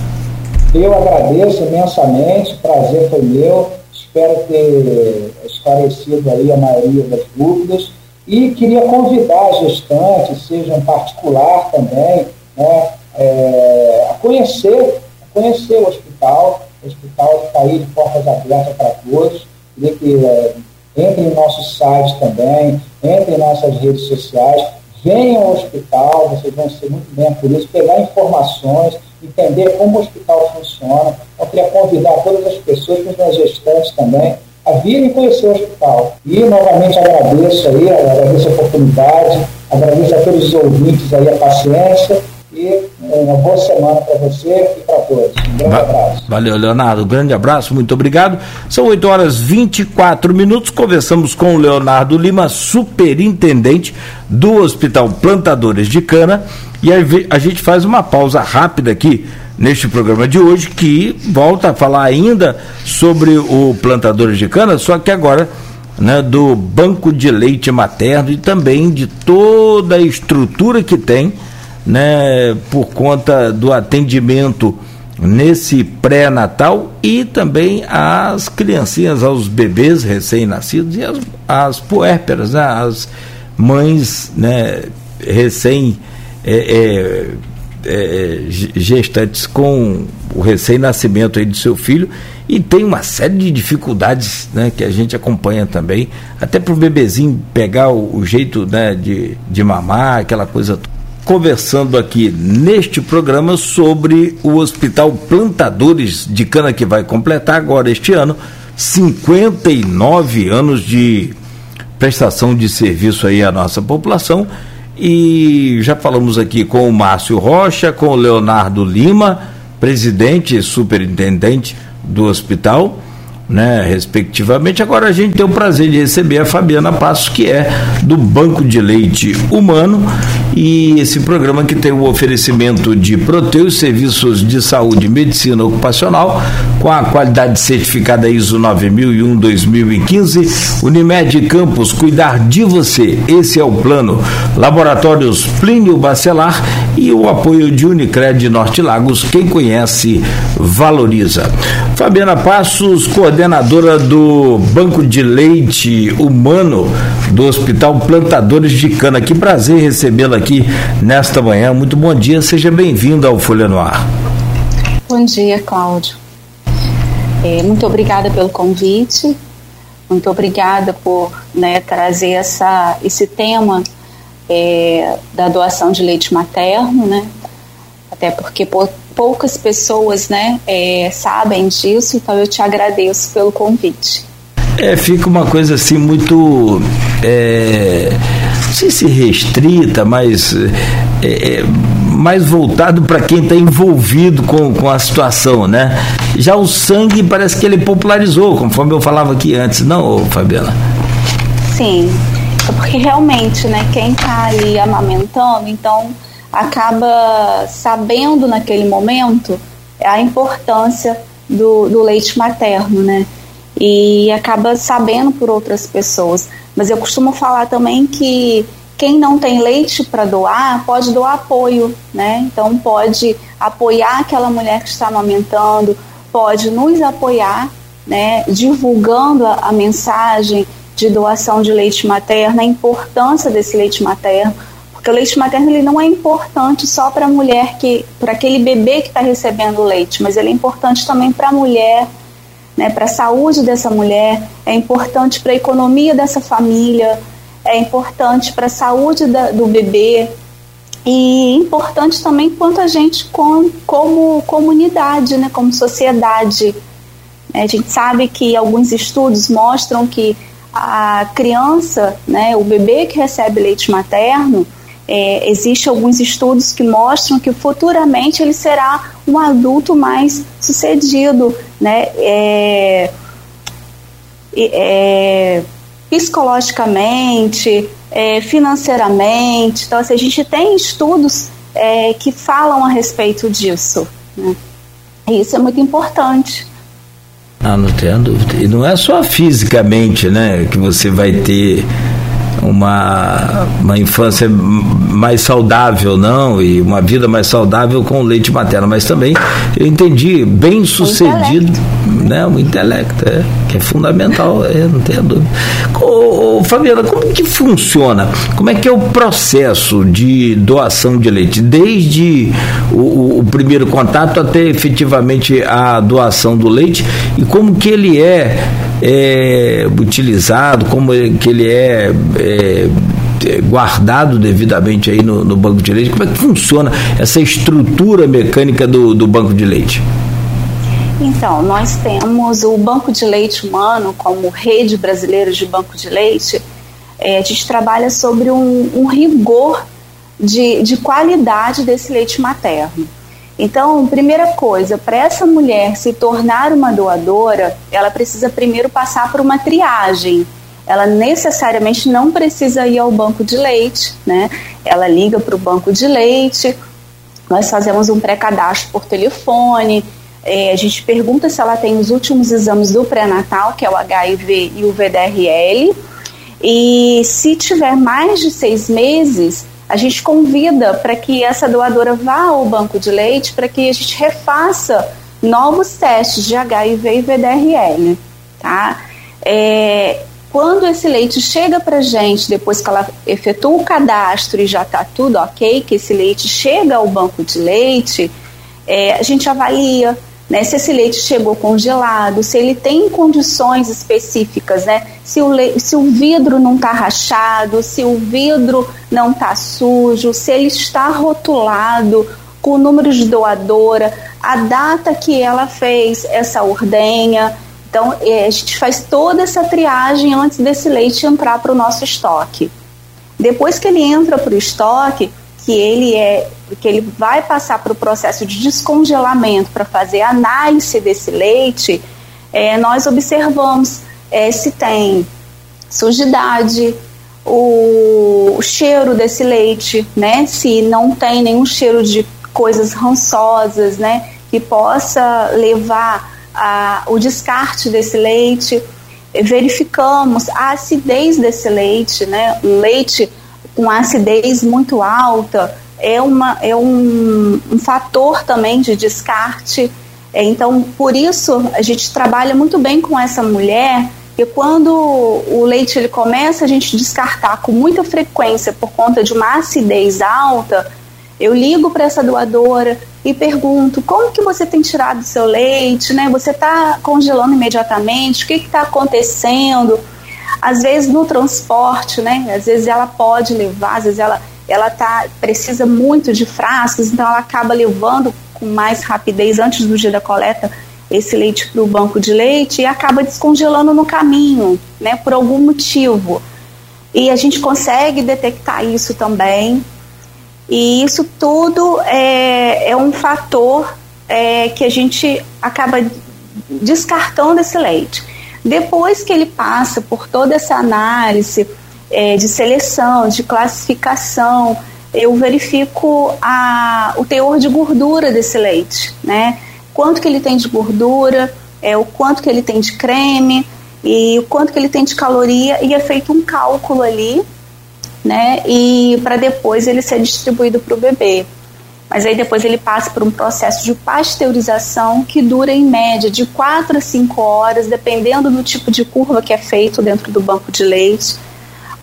Eu agradeço imensamente, prazer foi meu Espero ter esclarecido aí a maioria das dúvidas e queria convidar a gestante, seja em particular também, né, é, a conhecer, a conhecer o hospital. O hospital está aí de portas abertas para todos. Queria que é, entre em nosso site também, entre em nossas redes sociais, venham ao hospital, vocês vão ser muito bem por isso, pegar informações, entender como o hospital funciona. Eu queria convidar todas as pessoas, os gestantes também, a virem conhecer o hospital. E novamente agradeço aí, agradeço a oportunidade, agradeço a todos os ouvintes aí a paciência e uma boa semana para você e para todos. Um grande abraço. Valeu, Leonardo. Um grande abraço, muito obrigado. São 8 horas 24 minutos. Conversamos com o Leonardo Lima, superintendente do Hospital Plantadores de Cana. E a gente faz uma pausa rápida aqui neste programa de hoje, que volta a falar ainda sobre o Plantadores de Cana, só que agora né, do banco de leite materno e também de toda a estrutura que tem né, por conta do atendimento nesse pré-natal e também às criancinhas, aos bebês recém-nascidos e as, as puérperas, né, as mães né, recém é, é, é, gestantes com o recém-nascimento aí do seu filho. E tem uma série de dificuldades né, que a gente acompanha também, até para o bebezinho pegar o, o jeito né, de, de mamar, aquela coisa toda conversando aqui neste programa sobre o Hospital Plantadores de Cana, que vai completar agora este ano 59 anos de prestação de serviço aí à nossa população. E já falamos aqui com o Márcio Rocha, com o Leonardo Lima, presidente e superintendente do hospital né, respectivamente. Agora a gente tem o prazer de receber a Fabiana Passos, que é do Banco de Leite Humano, E esse programa que tem o oferecimento de Proteus Serviços de Saúde e Medicina Ocupacional, com a qualidade certificada ISO 9001-2015, Unimed Campos, cuidar de você, esse é o plano. Laboratórios Plínio Bacelar e o apoio de Unicred Norte Lagos, quem conhece, valoriza. Fabiana Passos, coordenadora do Banco de Leite Humano do Hospital Plantadores de Cana. Que prazer recebê-la aqui nesta manhã. Muito bom dia, seja bem-vindo ao Folha no Ar. Bom dia, Cláudio. É, muito obrigada pelo convite, muito obrigada por né, trazer essa, esse tema é, da doação de leite materno, né? Até porque poucas pessoas né, é, sabem disso, então eu te agradeço pelo convite. É, fica uma coisa assim muito. É, não sei se restrita, mas é, é mais voltado para quem está envolvido com, com a situação, né? Já o sangue parece que ele popularizou, conforme eu falava aqui antes, não, Fabiana? Sim, porque realmente, né, quem está ali amamentando, então acaba sabendo naquele momento a importância do, do leite materno, né? E acaba sabendo por outras pessoas. Mas eu costumo falar também que quem não tem leite para doar pode doar apoio, né? Então pode apoiar aquela mulher que está amamentando, pode nos apoiar, né? Divulgando a, a mensagem de doação de leite materno, a importância desse leite materno, porque o leite materno ele não é importante só para a mulher que, para aquele bebê que está recebendo leite, mas ele é importante também para a mulher, né? Para a saúde dessa mulher, é importante para a economia dessa família é importante para a saúde da, do bebê e importante também quanto a gente com, como comunidade, né, como sociedade. É, a gente sabe que alguns estudos mostram que a criança, né, o bebê que recebe leite materno, é, existe alguns estudos que mostram que futuramente ele será um adulto mais sucedido, né, é, é, psicologicamente, é, financeiramente. Então, assim, a gente tem estudos é, que falam a respeito disso. Né? E isso é muito importante. Ah, não tenho dúvida. E não é só fisicamente, né, que você vai ter uma, uma infância mais saudável, não, e uma vida mais saudável com leite materno, mas também eu entendi bem sucedido, o né, o intelecto, é, que é fundamental, é, não tenho dúvida. Ô, ô, Fabiana, como que funciona? Como é que é o processo de doação de leite, desde o, o primeiro contato até efetivamente a doação do leite? E como que ele é é, utilizado, como que ele é, é, é guardado devidamente aí no, no, banco de leite? Como é que funciona essa estrutura mecânica do, do banco de leite? Então, nós temos o Banco de Leite Humano como rede brasileira de banco de leite. É, a gente trabalha sobre um, um rigor de, de qualidade desse leite materno. Então, primeira coisa, para essa mulher se tornar uma doadora, ela precisa primeiro passar por uma triagem. Ela necessariamente não precisa ir ao banco de leite, né? Ela liga para o banco de leite, nós fazemos um pré-cadastro por telefone, é, a gente pergunta se ela tem os últimos exames do pré-natal, que é o HIV e o VDRL, e se tiver mais de seis meses, a gente convida para que essa doadora vá ao banco de leite para que a gente refaça novos testes de HIV e VDRL, tá? É, quando esse leite chega para gente, depois que ela efetua o cadastro e já está tudo ok, que esse leite chega ao banco de leite, é, a gente avalia né, se esse leite chegou congelado, se ele tem condições específicas, né, se, o se o vidro não está rachado, se o vidro não está sujo, se ele está rotulado com o número de doadora, a data que ela fez essa ordenha. Então, é, a gente faz toda essa triagem antes desse leite entrar para o nosso estoque. Depois que ele entra para o estoque, que ele é que ele vai passar para o processo de descongelamento para fazer análise desse leite, é, nós observamos é, se tem sujidade o cheiro desse leite, né? Se não tem nenhum cheiro de coisas rançosas, né? Que possa levar a, o descarte desse leite. Verificamos a acidez desse leite, né? Um leite com acidez muito alta é, uma, é um, um fator também de descarte. É, então, por isso, a gente trabalha muito bem com essa mulher e quando o leite ele começa a gente descartar com muita frequência por conta de uma acidez alta, eu ligo para essa doadora e pergunto como que você tem tirado seu leite, né? Você está congelando imediatamente? O que está acontecendo? Às vezes no transporte, né? Às vezes ela pode levar, às vezes ela ela tá precisa muito de frascos, então ela acaba levando com mais rapidez antes do dia da coleta esse leite para o banco de leite e acaba descongelando no caminho, né, por algum motivo. E a gente consegue detectar isso também. E isso tudo é, é um fator é, que a gente acaba descartando esse leite. Depois que ele passa por toda essa análise é, de seleção, de classificação, eu verifico a, o teor de gordura desse leite, né? quanto que ele tem de gordura, é, o quanto que ele tem de creme e o quanto que ele tem de caloria e é feito um cálculo ali, né? E para depois ele ser distribuído para o bebê. Mas aí depois ele passa por um processo de pasteurização que dura em média de 4 a 5 horas, dependendo do tipo de curva que é feito dentro do banco de leite.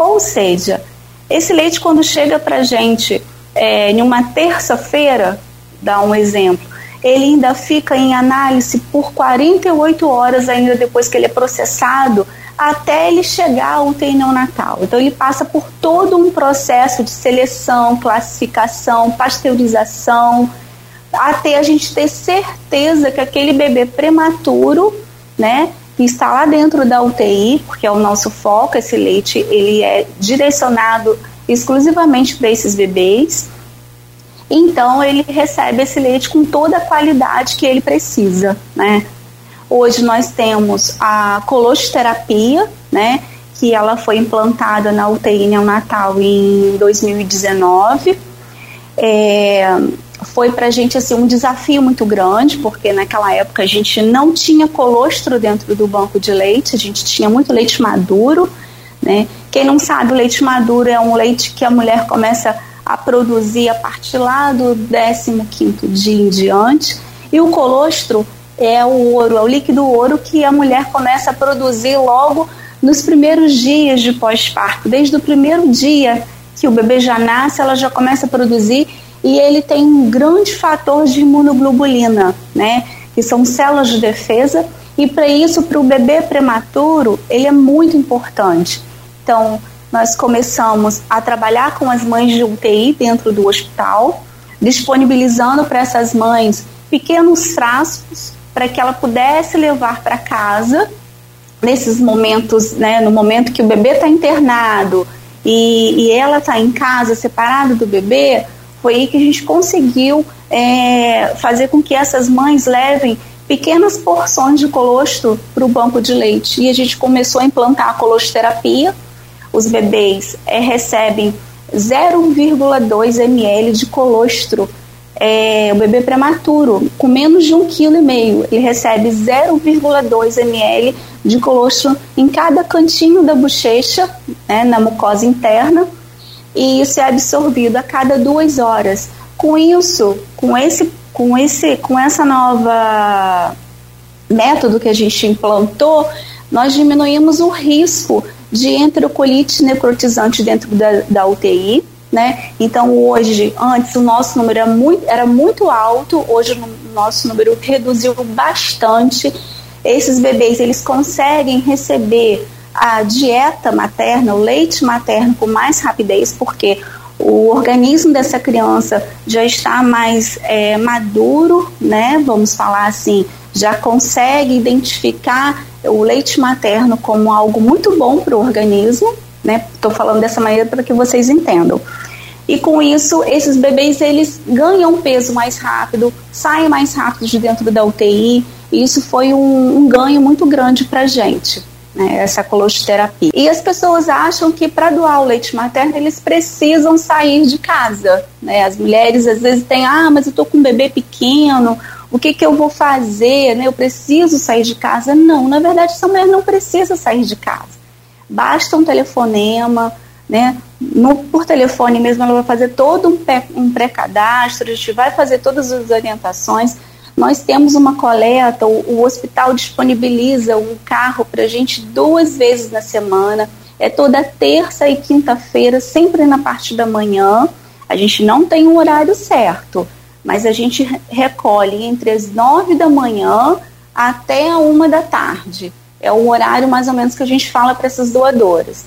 Ou seja, esse leite quando chega para a gente é, em uma terça-feira, dá um exemplo, ele ainda fica em análise por 48 horas ainda depois que ele é processado até ele chegar ao UTI neonatal. Então ele passa por todo um processo de seleção, classificação, pasteurização, até a gente ter certeza que aquele bebê prematuro, né, está lá dentro da UTI, porque é o nosso foco, esse leite ele é direcionado exclusivamente para esses bebês então ele recebe esse leite com toda a qualidade que ele precisa, né? Hoje nós temos a colostoterapia, né? Que ela foi implantada na UTI neonatal em 2019. É, foi para a gente assim, um desafio muito grande, porque naquela época a gente não tinha colostro dentro do banco de leite, a gente tinha muito leite maduro. Né? Quem não sabe, o leite maduro é um leite que a mulher começa a produzir a partir lá do 15 dia em diante. E o colostro é o ouro, é o líquido ouro que a mulher começa a produzir logo nos primeiros dias de pós-parto. Desde o primeiro dia que o bebê já nasce, ela já começa a produzir e ele tem um grande fator de imunoglobulina, né? Que são células de defesa e para isso, para o bebê prematuro, ele é muito importante. Então, nós começamos a trabalhar com as mães de UTI dentro do hospital, disponibilizando para essas mães pequenos frascos para que ela pudesse levar para casa nesses momentos, né, no momento que o bebê está internado e, e ela está em casa separada do bebê, foi aí que a gente conseguiu é, fazer com que essas mães levem pequenas porções de colostro para o banco de leite. E a gente começou a implantar a colostoterapia, os bebês é, recebem 0,2 ml de colostro. É, o bebê prematuro, com menos de um quilo e meio, ele recebe 0,2 ml de colostro em cada cantinho da bochecha, né, na mucosa interna, e isso é absorvido a cada duas horas. Com isso, com esse, com esse, com essa nova método que a gente implantou, nós diminuímos o risco de enterocolite necrotizante dentro da, da UTI, né? Então hoje, antes o nosso número era muito, era muito alto, hoje o nosso número reduziu bastante. Esses bebês eles conseguem receber a dieta materna, o leite materno com mais rapidez, porque o organismo dessa criança já está mais é, maduro, né? Vamos falar assim, já consegue identificar o leite materno como algo muito bom para o organismo, né? Estou falando dessa maneira para que vocês entendam. E com isso, esses bebês eles ganham peso mais rápido, saem mais rápido de dentro da UTI. E isso foi um, um ganho muito grande para a gente. Né, essa colostoterapia. E as pessoas acham que para doar o leite materno eles precisam sair de casa. Né? As mulheres às vezes têm, ah, mas eu estou com um bebê pequeno, o que, que eu vou fazer? Né? Eu preciso sair de casa? Não, na verdade, essa mulher não precisa sair de casa. Basta um telefonema, né? No, por telefone mesmo, ela vai fazer todo um, um pré-cadastro, a gente vai fazer todas as orientações nós temos uma coleta, o, o hospital disponibiliza um carro para a gente duas vezes na semana. É toda terça e quinta-feira, sempre na parte da manhã. A gente não tem um horário certo, mas a gente recolhe entre as nove da manhã até a uma da tarde. É o horário mais ou menos que a gente fala para essas doadoras.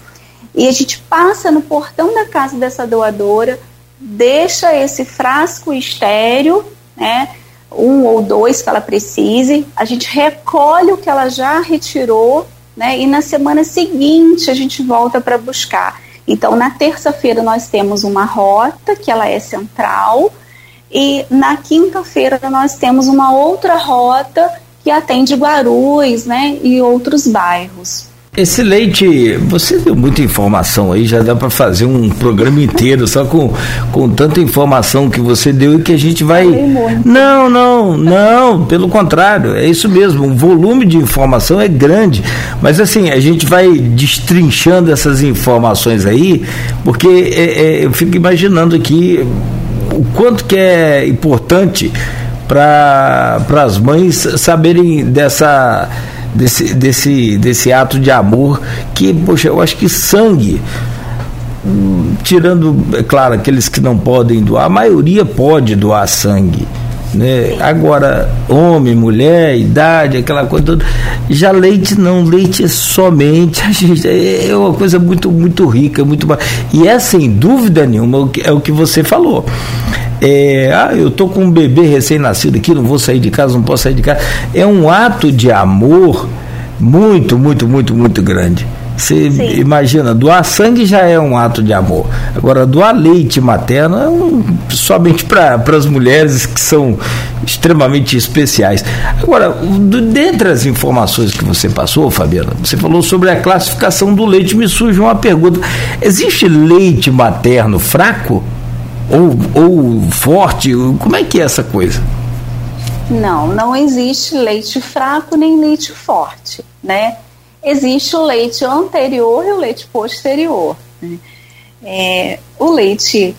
E a gente passa no portão da casa dessa doadora, deixa esse frasco estéreo, né? Um ou dois que ela precise, a gente recolhe o que ela já retirou, né? E na semana seguinte a gente volta para buscar. Então, na terça-feira nós temos uma rota que ela é central e na quinta-feira nós temos uma outra rota que atende Guarulhos, né, e outros bairros. Esse leite, você deu muita informação aí, já dá para fazer um programa inteiro só com, com tanta informação que você deu e que a gente vai. Não, não, não, pelo contrário, é isso mesmo. O volume de informação é grande, mas assim, a gente vai destrinchando essas informações aí, porque é, é, eu fico imaginando aqui o quanto que é importante para as mães saberem dessa desse, desse, desse ato de amor que, poxa, eu acho que sangue tirando, é claro, aqueles que não podem doar, a maioria pode doar sangue. Né? Agora, homem, mulher, idade, aquela coisa toda. Já leite não, leite é somente, gente, é uma coisa muito, muito rica, muito E é sem dúvida nenhuma, é o que você falou. É, ah, eu tô com um bebê recém-nascido aqui, não vou sair de casa, não posso sair de casa. É um ato de amor muito, muito, muito, muito grande. Você imagina, doar sangue já é um ato de amor. Agora, doar leite materno é um, somente para as mulheres que são extremamente especiais. Agora, do, dentre as informações que você passou, Fabiana, você falou sobre a classificação do leite. Me surge uma pergunta: existe leite materno fraco? Ou, ou forte? Como é que é essa coisa? Não, não existe leite fraco nem leite forte, né? Existe o leite anterior e o leite posterior. Né? É, o leite,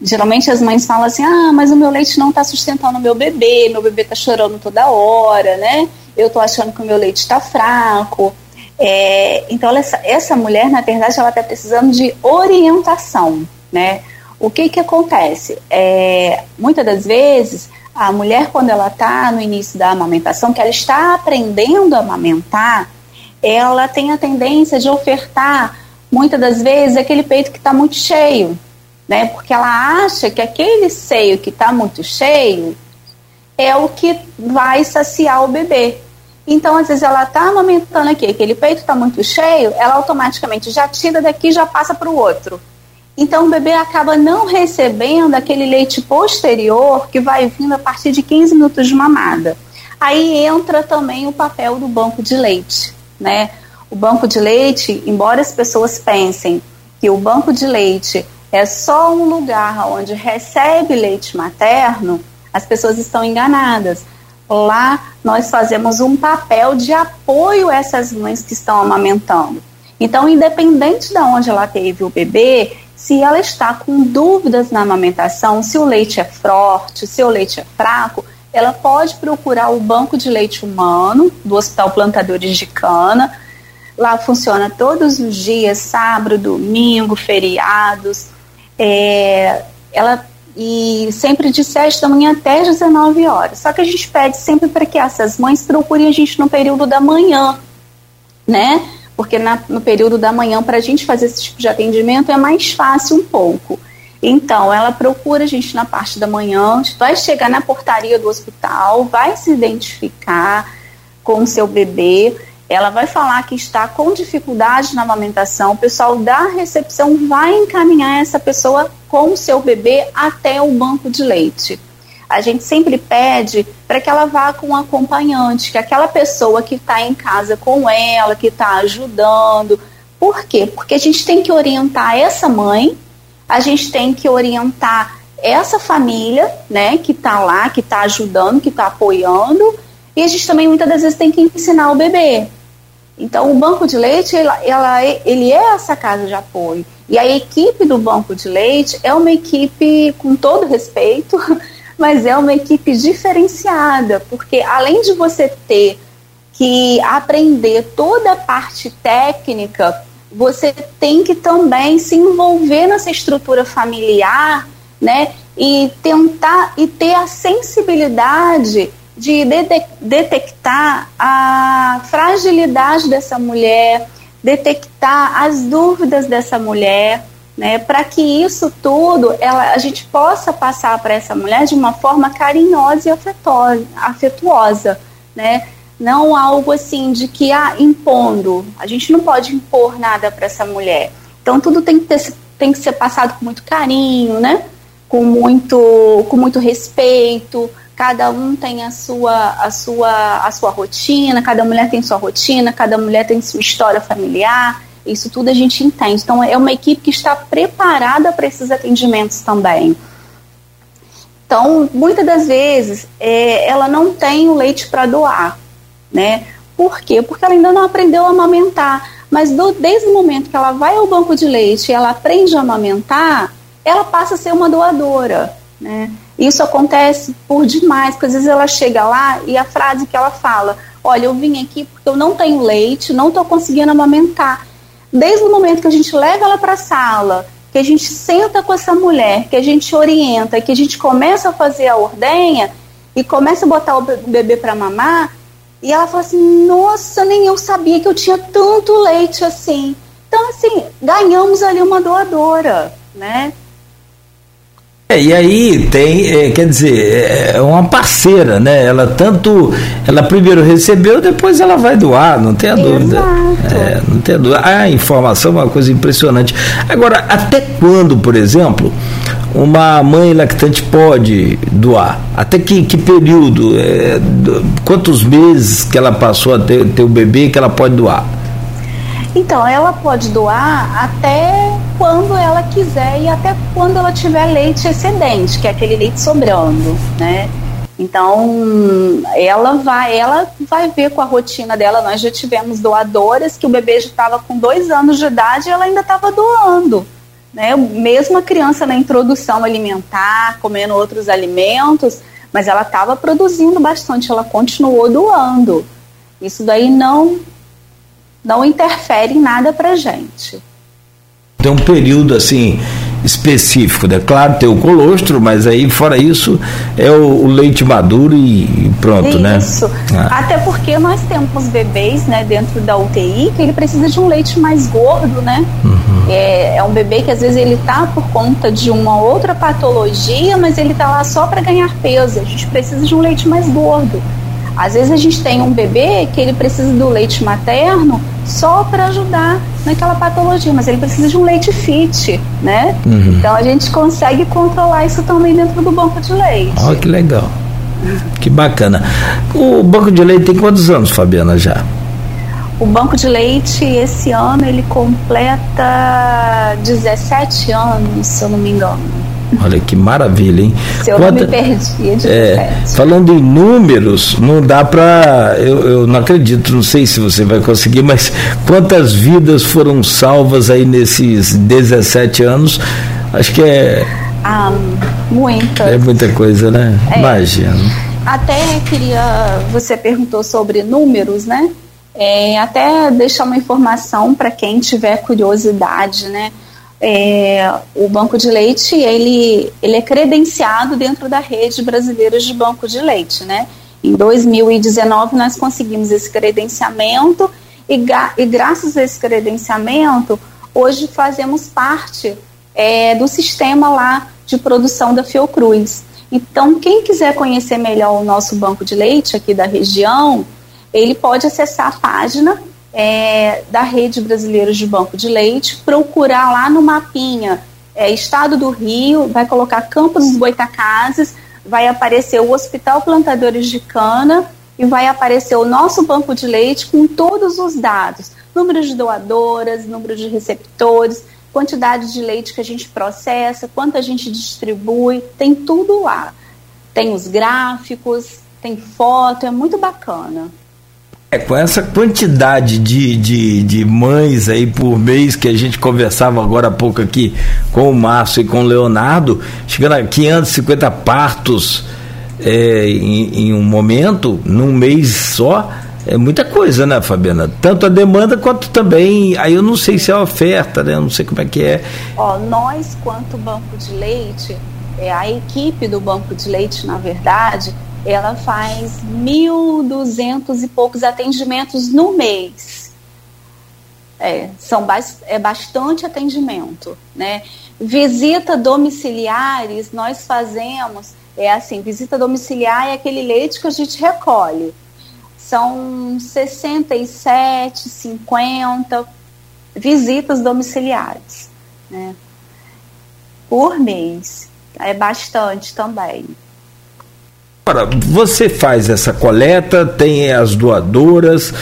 geralmente as mães falam assim, ah, mas o meu leite não está sustentando o meu bebê, meu bebê está chorando toda hora, né? Eu estou achando que o meu leite está fraco. É, então essa, essa mulher, na verdade, ela está precisando de orientação, né? O que que acontece? É, muitas das vezes, a mulher, quando ela está no início da amamentação, que ela está aprendendo a amamentar, ela tem a tendência de ofertar, muitas das vezes, aquele peito que está muito cheio, né? Porque ela acha que aquele seio que está muito cheio é o que vai saciar o bebê. Então, às vezes, ela está amamentando aqui, aquele peito está muito cheio, ela automaticamente já tira daqui e já passa para o outro. Então o bebê acaba não recebendo aquele leite posterior que vai vindo a partir de 15 minutos de mamada. Aí entra também o papel do banco de leite, né? O banco de leite, embora as pessoas pensem que o banco de leite é só um lugar onde recebe leite materno, as pessoas estão enganadas. Lá nós fazemos um papel de apoio a essas mães que estão amamentando. Então, independente de onde ela teve o bebê, se ela está com dúvidas na amamentação, se o leite é forte, se o leite é fraco, ela pode procurar o banco de leite humano do Hospital Plantadores de Cana. Lá funciona todos os dias, sábado, domingo, feriados. É, ela e sempre de 7 da manhã até 19 horas. Só que a gente pede sempre para que essas mães procurem a gente no período da manhã, né? Porque na, no período da manhã, para a gente fazer esse tipo de atendimento, é mais fácil um pouco. Então, ela procura a gente na parte da manhã, vai chegar na portaria do hospital, vai se identificar com o seu bebê, ela vai falar que está com dificuldade na amamentação, o pessoal da recepção vai encaminhar essa pessoa com o seu bebê até o banco de leite. A gente sempre pede para que ela vá com um acompanhante, que aquela pessoa que está em casa com ela, que está ajudando. Por quê? Porque a gente tem que orientar essa mãe, a gente tem que orientar essa família, né, que está lá, que está ajudando, que está apoiando, e a gente também muitas das vezes tem que ensinar o bebê. Então, o banco de leite, ela, ela, ele é essa casa de apoio. E a equipe do banco de leite é uma equipe, com todo respeito, mas é uma equipe diferenciada, porque além de você ter que aprender toda a parte técnica, você tem que também se envolver nessa estrutura familiar, né? E tentar e ter a sensibilidade de detectar a fragilidade dessa mulher, detectar as dúvidas dessa mulher, né, para que isso tudo ela, a gente possa passar para essa mulher de uma forma carinhosa e afetuosa, né? Não algo assim de que ah, impondo. A gente não pode impor nada para essa mulher. Então tudo tem que, ter, tem que ser passado com muito carinho, né? Com muito, com muito respeito, cada um tem a sua, a sua, a sua rotina, cada mulher tem sua rotina, cada mulher tem sua história familiar, isso tudo a gente entende. Então é uma equipe que está preparada para esses atendimentos também. Então, muitas das vezes, é, ela não tem o leite para doar, né? Por quê? Porque ela ainda não aprendeu a amamentar. Mas do, desde o momento que ela vai ao banco de leite e ela aprende a amamentar, ela passa a ser uma doadora, né? Isso acontece por demais, porque às vezes ela chega lá e a frase que ela fala: Olha, eu vim aqui porque eu não tenho leite, não estou conseguindo amamentar. Desde o momento que a gente leva ela para a sala, que a gente senta com essa mulher, que a gente orienta, que a gente começa a fazer a ordenha e começa a botar o bebê para mamar, e ela fala assim: Nossa, nem eu sabia que eu tinha tanto leite assim. Então, assim, ganhamos ali uma doadora, né? É, e aí tem, é, quer dizer, é uma parceira, né? Ela tanto, ela primeiro recebeu, depois ela vai doar, não tem a dúvida. É, não tem a dúvida. A informação é uma coisa impressionante. Agora, até quando, por exemplo, uma mãe lactante pode doar? Até que, que período? É, quantos meses que ela passou a ter, ter o bebê que ela pode doar? Então, ela pode doar até quando ela quiser e até quando ela tiver leite excedente, que é aquele leite sobrando, né? Então, ela vai, ela vai ver com a rotina dela. Nós já tivemos doadoras que o bebê já estava com dois anos de idade e ela ainda estava doando. Né? Mesmo a criança na introdução alimentar, comendo outros alimentos, mas ela estava produzindo bastante, ela continuou doando. Isso daí não não interfere em nada para gente. Tem um período assim específico, né? Claro, tem o colostro, mas aí fora isso é o, o leite maduro e, pronto, isso. né? Isso. Ah. Até porque nós temos bebês, né, dentro da UTI que ele precisa de um leite mais gordo, né? Uhum. É, é um bebê que às vezes ele tá por conta de uma outra patologia, mas ele tá lá só para ganhar peso. A gente precisa de um leite mais gordo. Às vezes a gente tem um bebê que ele precisa do leite materno só para ajudar naquela patologia, mas ele precisa de um leite fit, né? Uhum. Então a gente consegue controlar isso também dentro do banco de leite. Olha que legal. Que bacana. O banco de leite tem quantos anos, Fabiana, já? O banco de leite, esse ano, ele completa 17 anos, se eu não me engano. Olha que maravilha, hein? Se eu Quanta, não me perdi, de é, Falando em números, não dá para. Eu, eu não acredito, não sei se você vai conseguir, mas quantas vidas foram salvas aí nesses 17 anos? Acho que é. Ah, muitas. É muita coisa, né? É. Imagina. Até queria. Você perguntou sobre números, né? É, até deixar uma informação para quem tiver curiosidade, né? É, o banco de leite ele, ele é credenciado dentro da rede brasileira de banco de leite, né? Em 2019 nós conseguimos esse credenciamento e, e graças a esse credenciamento hoje fazemos parte é, do sistema lá de produção da Fiocruz. Então quem quiser conhecer melhor o nosso banco de leite aqui da região, ele pode acessar a página é, da Rede Brasileira de Banco de Leite, procurar lá no mapinha é, Estado do Rio, vai colocar Campos dos Goitacazes, vai aparecer o Hospital Plantadores de Cana e vai aparecer o nosso banco de leite com todos os dados: número de doadoras, número de receptores, quantidade de leite que a gente processa, quanto a gente distribui, tem tudo lá. Tem os gráficos, tem foto, é muito bacana. É, com essa quantidade de, de, de mães aí por mês que a gente conversava agora há pouco aqui com o Márcio e com o Leonardo, chegando a 550 partos é, em, em um momento, num mês só, é muita coisa, né, Fabiana? Tanto a demanda quanto também. Aí eu não sei se é a oferta, né? Eu não sei como é que é. Ó, nós, quanto Banco de Leite, é, a equipe do Banco de Leite, na verdade, ela faz 1.200 e poucos atendimentos no mês. É, são é bastante atendimento, né? Visita domiciliares, nós fazemos, é assim, visita domiciliar é aquele leite que a gente recolhe. São 67, 50 visitas domiciliares, né? Por mês. É bastante também. Agora, você faz essa coleta, tem as doadoras,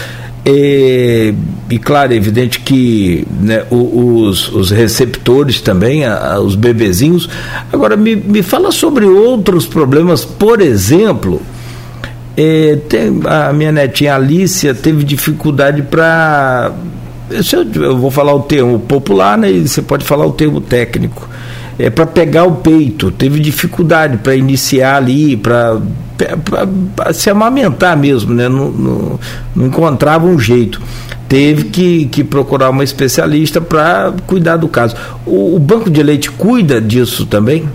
e, e claro, é evidente que né, os, os receptores também, os bebezinhos. Agora, me, me fala sobre outros problemas, por exemplo. É, tem, a minha netinha Alicia teve dificuldade para. Eu, eu vou falar o termo popular, né? E você pode falar o termo técnico é, para pegar o peito, teve dificuldade para iniciar ali, para se amamentar mesmo, né? Não, não, não, encontrava um jeito. Teve que, que procurar uma especialista para cuidar do caso. O, o banco de leite cuida disso também?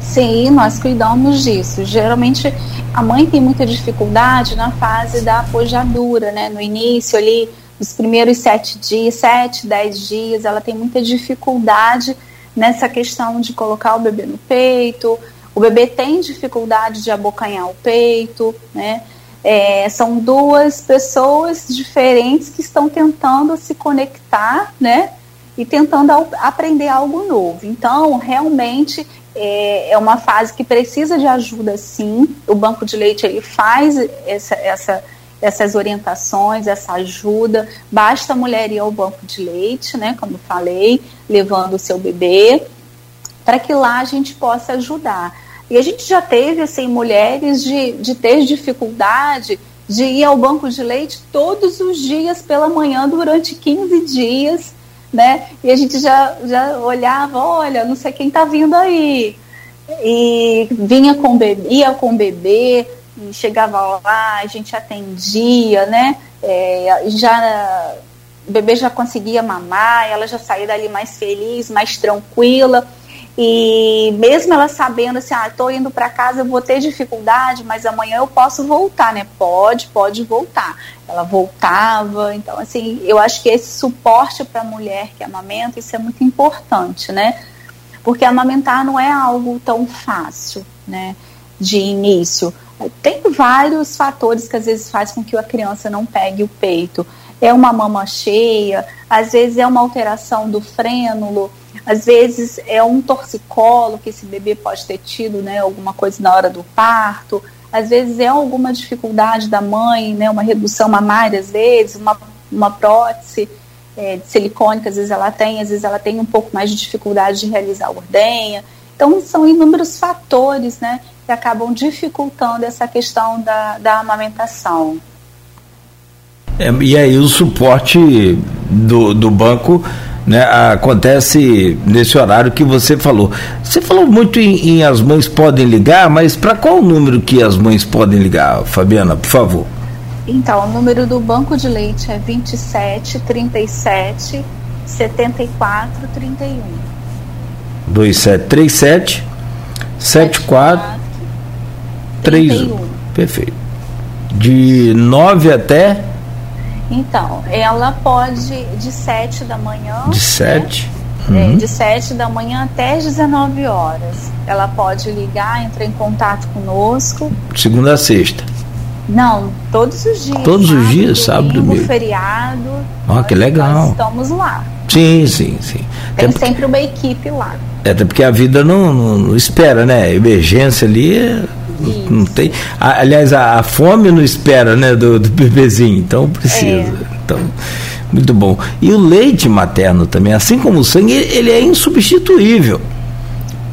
Sim, nós cuidamos disso. Geralmente a mãe tem muita dificuldade na fase da apojadura, né? No início ali, os primeiros sete dias, sete, dez dias, ela tem muita dificuldade nessa questão de colocar o bebê no peito. O bebê tem dificuldade de abocanhar o peito, né? É, são duas pessoas diferentes que estão tentando se conectar, né? E tentando aprender algo novo. Então, realmente é, é, uma fase que precisa de ajuda, sim. O banco de leite ele faz essa, essa essas orientações, essa ajuda. Basta a mulher ir ao banco de leite, né, como falei, levando o seu bebê, para que lá a gente possa ajudar. E a gente já teve assim mulheres de, de ter dificuldade de ir ao banco de leite todos os dias pela manhã durante 15 dias, né? E a gente já, já olhava, olha, não sei quem está vindo aí. E vinha com bebê, ia com bebê, e chegava lá, a gente atendia, né? É, já o bebê já conseguia mamar, ela já saía dali mais feliz, mais tranquila. E mesmo ela sabendo assim, ah, tô indo para casa, eu vou ter dificuldade, mas amanhã eu posso voltar, né? Pode, pode voltar. Ela voltava, então assim, eu acho que esse suporte para a mulher que amamenta, isso é muito importante, né? Porque amamentar não é algo tão fácil, né? De início. Tem vários fatores que às vezes faz com que a criança não pegue o peito. É uma mama cheia, às vezes é uma alteração do frênulo, às vezes é um torcicolo que esse bebê pode ter tido, né, alguma coisa na hora do parto. Às vezes é alguma dificuldade da mãe, né, uma redução mamária, às vezes, uma, uma prótese é, silicone, que às vezes ela tem, às vezes ela tem um pouco mais de dificuldade de realizar a ordenha. Então, são inúmeros fatores, né, que acabam dificultando essa questão da, da amamentação. É, e aí o suporte do, do banco né, acontece nesse horário que você falou. Você falou muito em, em as mães podem ligar, mas para qual número que as mães podem ligar, Fabiana, por favor? Então, o número do banco de leite é 27 37 74 31. 2737 74 31. Perfeito. De 9 até? Então, ela pode de 7 da manhã. De 7? Né? Uhum. É, de 7 da manhã até as 19 horas. Ela pode ligar, entrar em contato conosco. Segunda a sexta. Não, todos os dias. Todos sábado, os dias, sábado, domingo. feriado. Ah, que legal. estamos lá. Sim, sim, sim. Tem sempre uma equipe lá. É, até porque a vida não, não, não espera, né? Emergência ali não tem. Aliás, a, a, fome não espera, né, do, do bebezinho, então precisa. É. Então, muito bom. E o leite materno também, assim como o sangue, ele é insubstituível.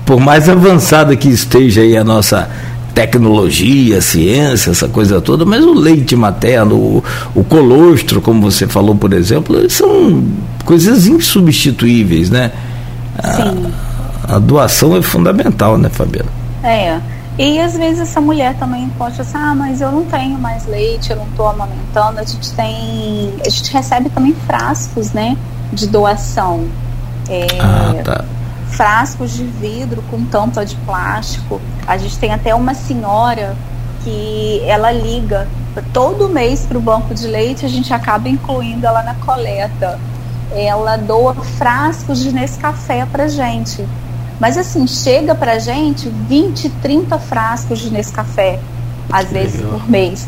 Por mais avançada que esteja aí a nossa tecnologia, ciência, essa coisa toda, mas o leite materno, o, o colostro, como você falou, por exemplo, são coisas insubstituíveis, né? Sim. A, a doação é fundamental, né, Fabiana? É. E às vezes essa mulher também pode pensar, ah, mas eu não tenho mais leite, eu não estou amamentando. A gente tem, a gente recebe também frascos, né, de doação. É, ah, tá. Frascos de vidro com tampa de plástico. A gente tem até uma senhora que ela liga todo mês para o banco de leite, a gente acaba incluindo ela na coleta. Ela doa frascos de Nescafé para gente. Mas assim, chega pra gente 20, 30 frascos de Nescafé, às vezes por mês.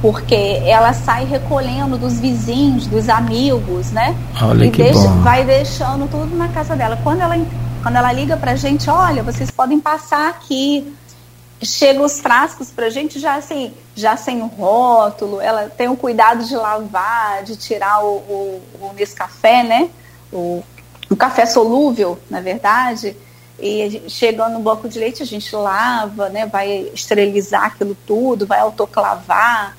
Porque ela sai recolhendo dos vizinhos, dos amigos, né? Olha e que deixa, bom. vai deixando tudo na casa dela. Quando ela, quando ela liga pra gente, olha, vocês podem passar aqui. Chega os frascos pra gente já assim, já sem o rótulo, ela tem o cuidado de lavar, de tirar o, o, o Nescafé, né? O, o café solúvel, na verdade e chegando no banco de leite a gente lava, né, vai esterilizar aquilo tudo, vai autoclavar,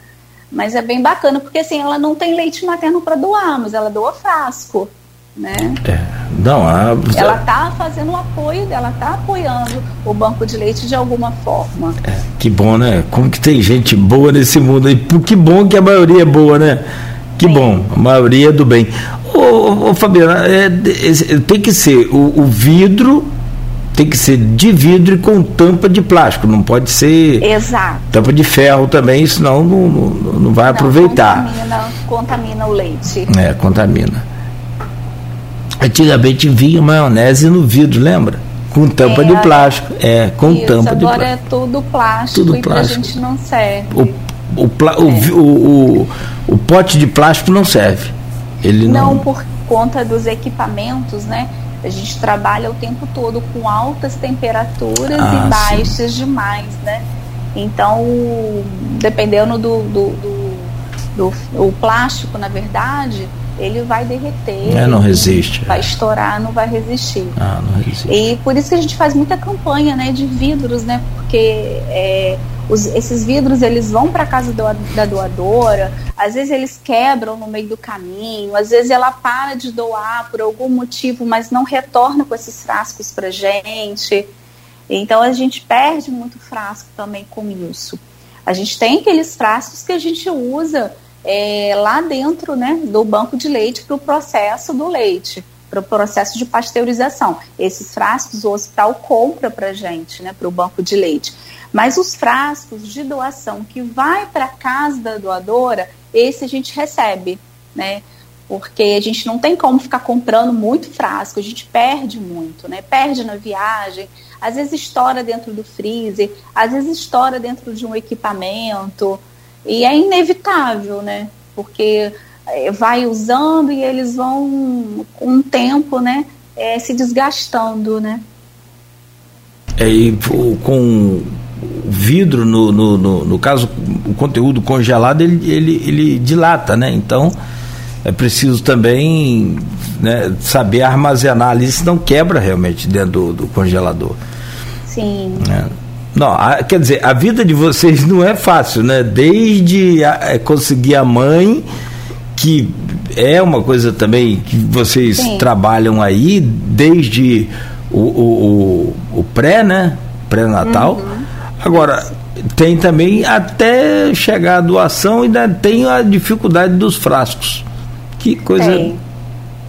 mas é bem bacana porque assim ela não tem leite materno para doar, mas ela doa frasco, né? É, não, a... ela tá fazendo o apoio dela, tá apoiando o banco de leite de alguma forma. É, que bom, né? Como que tem gente boa nesse mundo e que bom que a maioria é boa, né? Que Sim. bom, a maioria é do bem. Ô, ô Fabiana, é, é, tem que ser o, o vidro tem que ser de vidro e com tampa de plástico, não pode ser Exato. tampa de ferro também, senão não, não, não vai não, aproveitar. Contamina, contamina o leite. É, contamina. Antigamente vinha maionese no vidro, lembra? Com tampa é, de plástico. É, com isso, tampa de plástico. Agora é tudo plástico tudo e plástico. pra gente não serve. O, o, é. o, o, o, pote de plástico não serve. Ele não, não por conta dos equipamentos, né? A gente trabalha o tempo todo com altas temperaturas ah, e baixas sim. demais, né? Então, dependendo do, do, do, do o plástico, na verdade, ele vai derreter. É, não resiste. Vai estourar, não vai resistir. Ah, não resiste. E por isso que a gente faz muita campanha né, de vidros, né? Porque é, os, esses vidros eles vão para casa do, da doadora, às vezes eles quebram no meio do caminho, às vezes ela para de doar por algum motivo, mas não retorna com esses frascos para gente. Então a gente perde muito frasco também com isso. A gente tem aqueles frascos que a gente usa é, lá dentro né, do banco de leite para o processo do leite, para o processo de pasteurização. Esses frascos o hospital compra para gente, né, para o banco de leite. Mas os frascos de doação que vai para casa da doadora, esse a gente recebe, né? Porque a gente não tem como ficar comprando muito frasco, a gente perde muito, né? Perde na viagem, às vezes estoura dentro do freezer, às vezes estoura dentro de um equipamento, e é inevitável, né? Porque eh, vai usando e eles vão, com o tempo, né? É, se desgastando, né? É, e com vidro, no, no, no, no, caso, o conteúdo congelado, ele, ele, ele dilata, né? Então, é preciso também né, saber armazenar ali, senão quebra realmente dentro do, do congelador. Sim. É. Não, a, quer dizer, a vida de vocês não é fácil, né? Desde a, é, conseguir a mãe, que é uma coisa também que vocês Sim. trabalham aí, desde o, o, o, o pré, né? Pré-natal. Uhum Agora, tem também até chegar a doação, ainda tem a dificuldade dos frascos. Que coisa. Tem.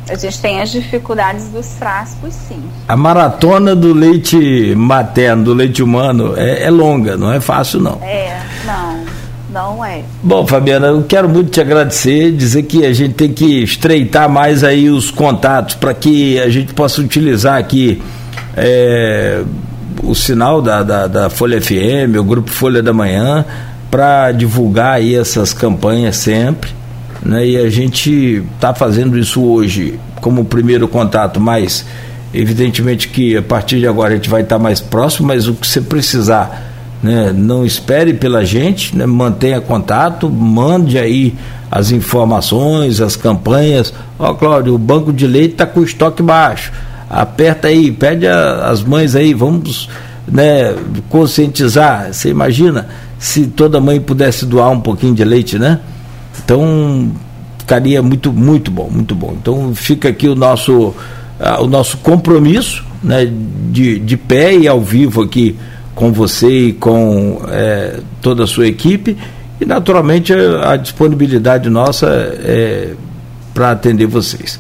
A gente tem as dificuldades dos frascos, sim. A maratona do leite materno, do leite humano, é, é longa, não é fácil, não. É, não. Não é. Bom, Fabiana, eu quero muito te agradecer, dizer que a gente tem que estreitar mais aí os contatos para que a gente possa utilizar aqui é, o sinal da, da, da Folha FM, o Grupo Folha da Manhã, para divulgar aí essas campanhas sempre. Né? E a gente está fazendo isso hoje como primeiro contato mais Evidentemente que a partir de agora a gente vai estar mais próximo, mas o que você precisar, né, não espere pela gente, né, mantenha contato, mande aí as informações, as campanhas. Ó, Cláudio, o banco de leite está com estoque baixo. Aperta aí, pede a, as mães aí, vamos né, conscientizar. Você imagina se toda mãe pudesse doar um pouquinho de leite, né? Então ficaria muito, muito bom, muito bom. Então fica aqui o nosso o nosso compromisso né, de, de pé e ao vivo aqui com você e com é, toda a sua equipe e naturalmente a, disponibilidade nossa é para atender vocês.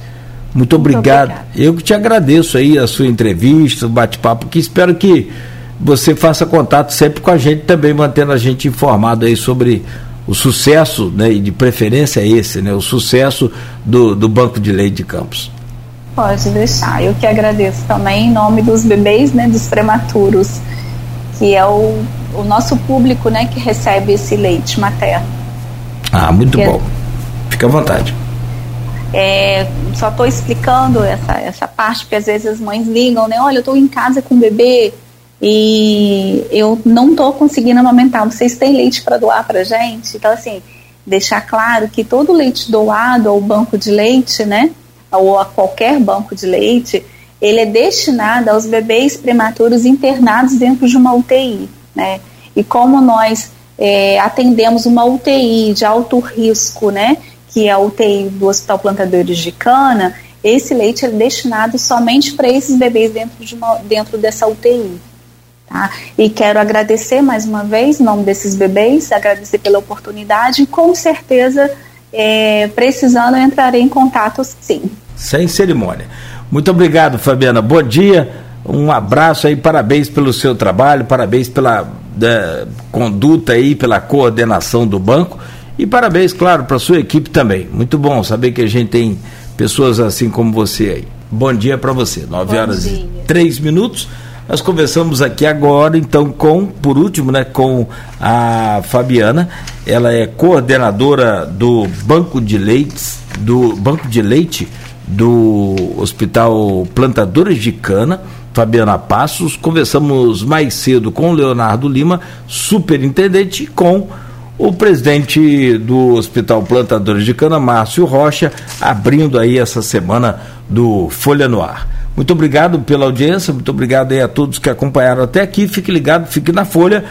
Muito obrigado. Muito Eu que te agradeço aí a sua entrevista, o bate-papo, que espero que você faça contato sempre com a gente também, mantendo a gente informado aí sobre o sucesso, né, e de preferência é esse, né, o sucesso do, do Banco de Leite de Campos. Pode deixar. Eu que agradeço também em nome dos bebês, né, dos prematuros, que é o, o nosso público, né, que recebe esse leite materno. Ah, muito que bom. Fica à vontade. É, só estou explicando essa, essa parte, porque às vezes as mães ligam, né? Olha, eu estou em casa com o bebê e eu não estou conseguindo amamentar. Vocês têm leite para doar para gente? Então, assim, deixar claro que todo leite doado ao banco de leite, né? ou a qualquer banco de leite, ele é destinado aos bebês prematuros internados dentro de uma UTI, né? E como nós é, atendemos uma UTI de alto risco, né? Que é a UTI do Hospital Plantadores de Cana, esse leite é destinado somente para esses bebês dentro, de uma, dentro dessa UTI. Tá? E quero agradecer mais uma vez, em nome desses bebês, agradecer pela oportunidade e com certeza, é, precisando, eu entrarei em contato sim sem cerimônia. Muito obrigado, Fabiana. Bom dia, um abraço aí, parabéns pelo seu trabalho, parabéns pela é, conduta aí, pela coordenação do banco e parabéns, claro, para sua equipe também. Muito bom saber que a gente tem pessoas assim como você aí. Bom dia para você. 9 horas e 3 minutos. Nós conversamos aqui agora, então, com, por último, né, com a Fabiana. Ela é coordenadora do Banco de Leites, do Banco de Leite do Hospital Plantadores de Cana, Fabiana Passos. Conversamos mais cedo com o Leonardo Lima, superintendente, com o presidente do Hospital Plantadores de Cana, Márcio Rocha, abrindo aí essa semana do Folha no Ar. Muito obrigado pela audiência, muito obrigado aí a todos que acompanharam até aqui. Fique ligado, fique na Folha.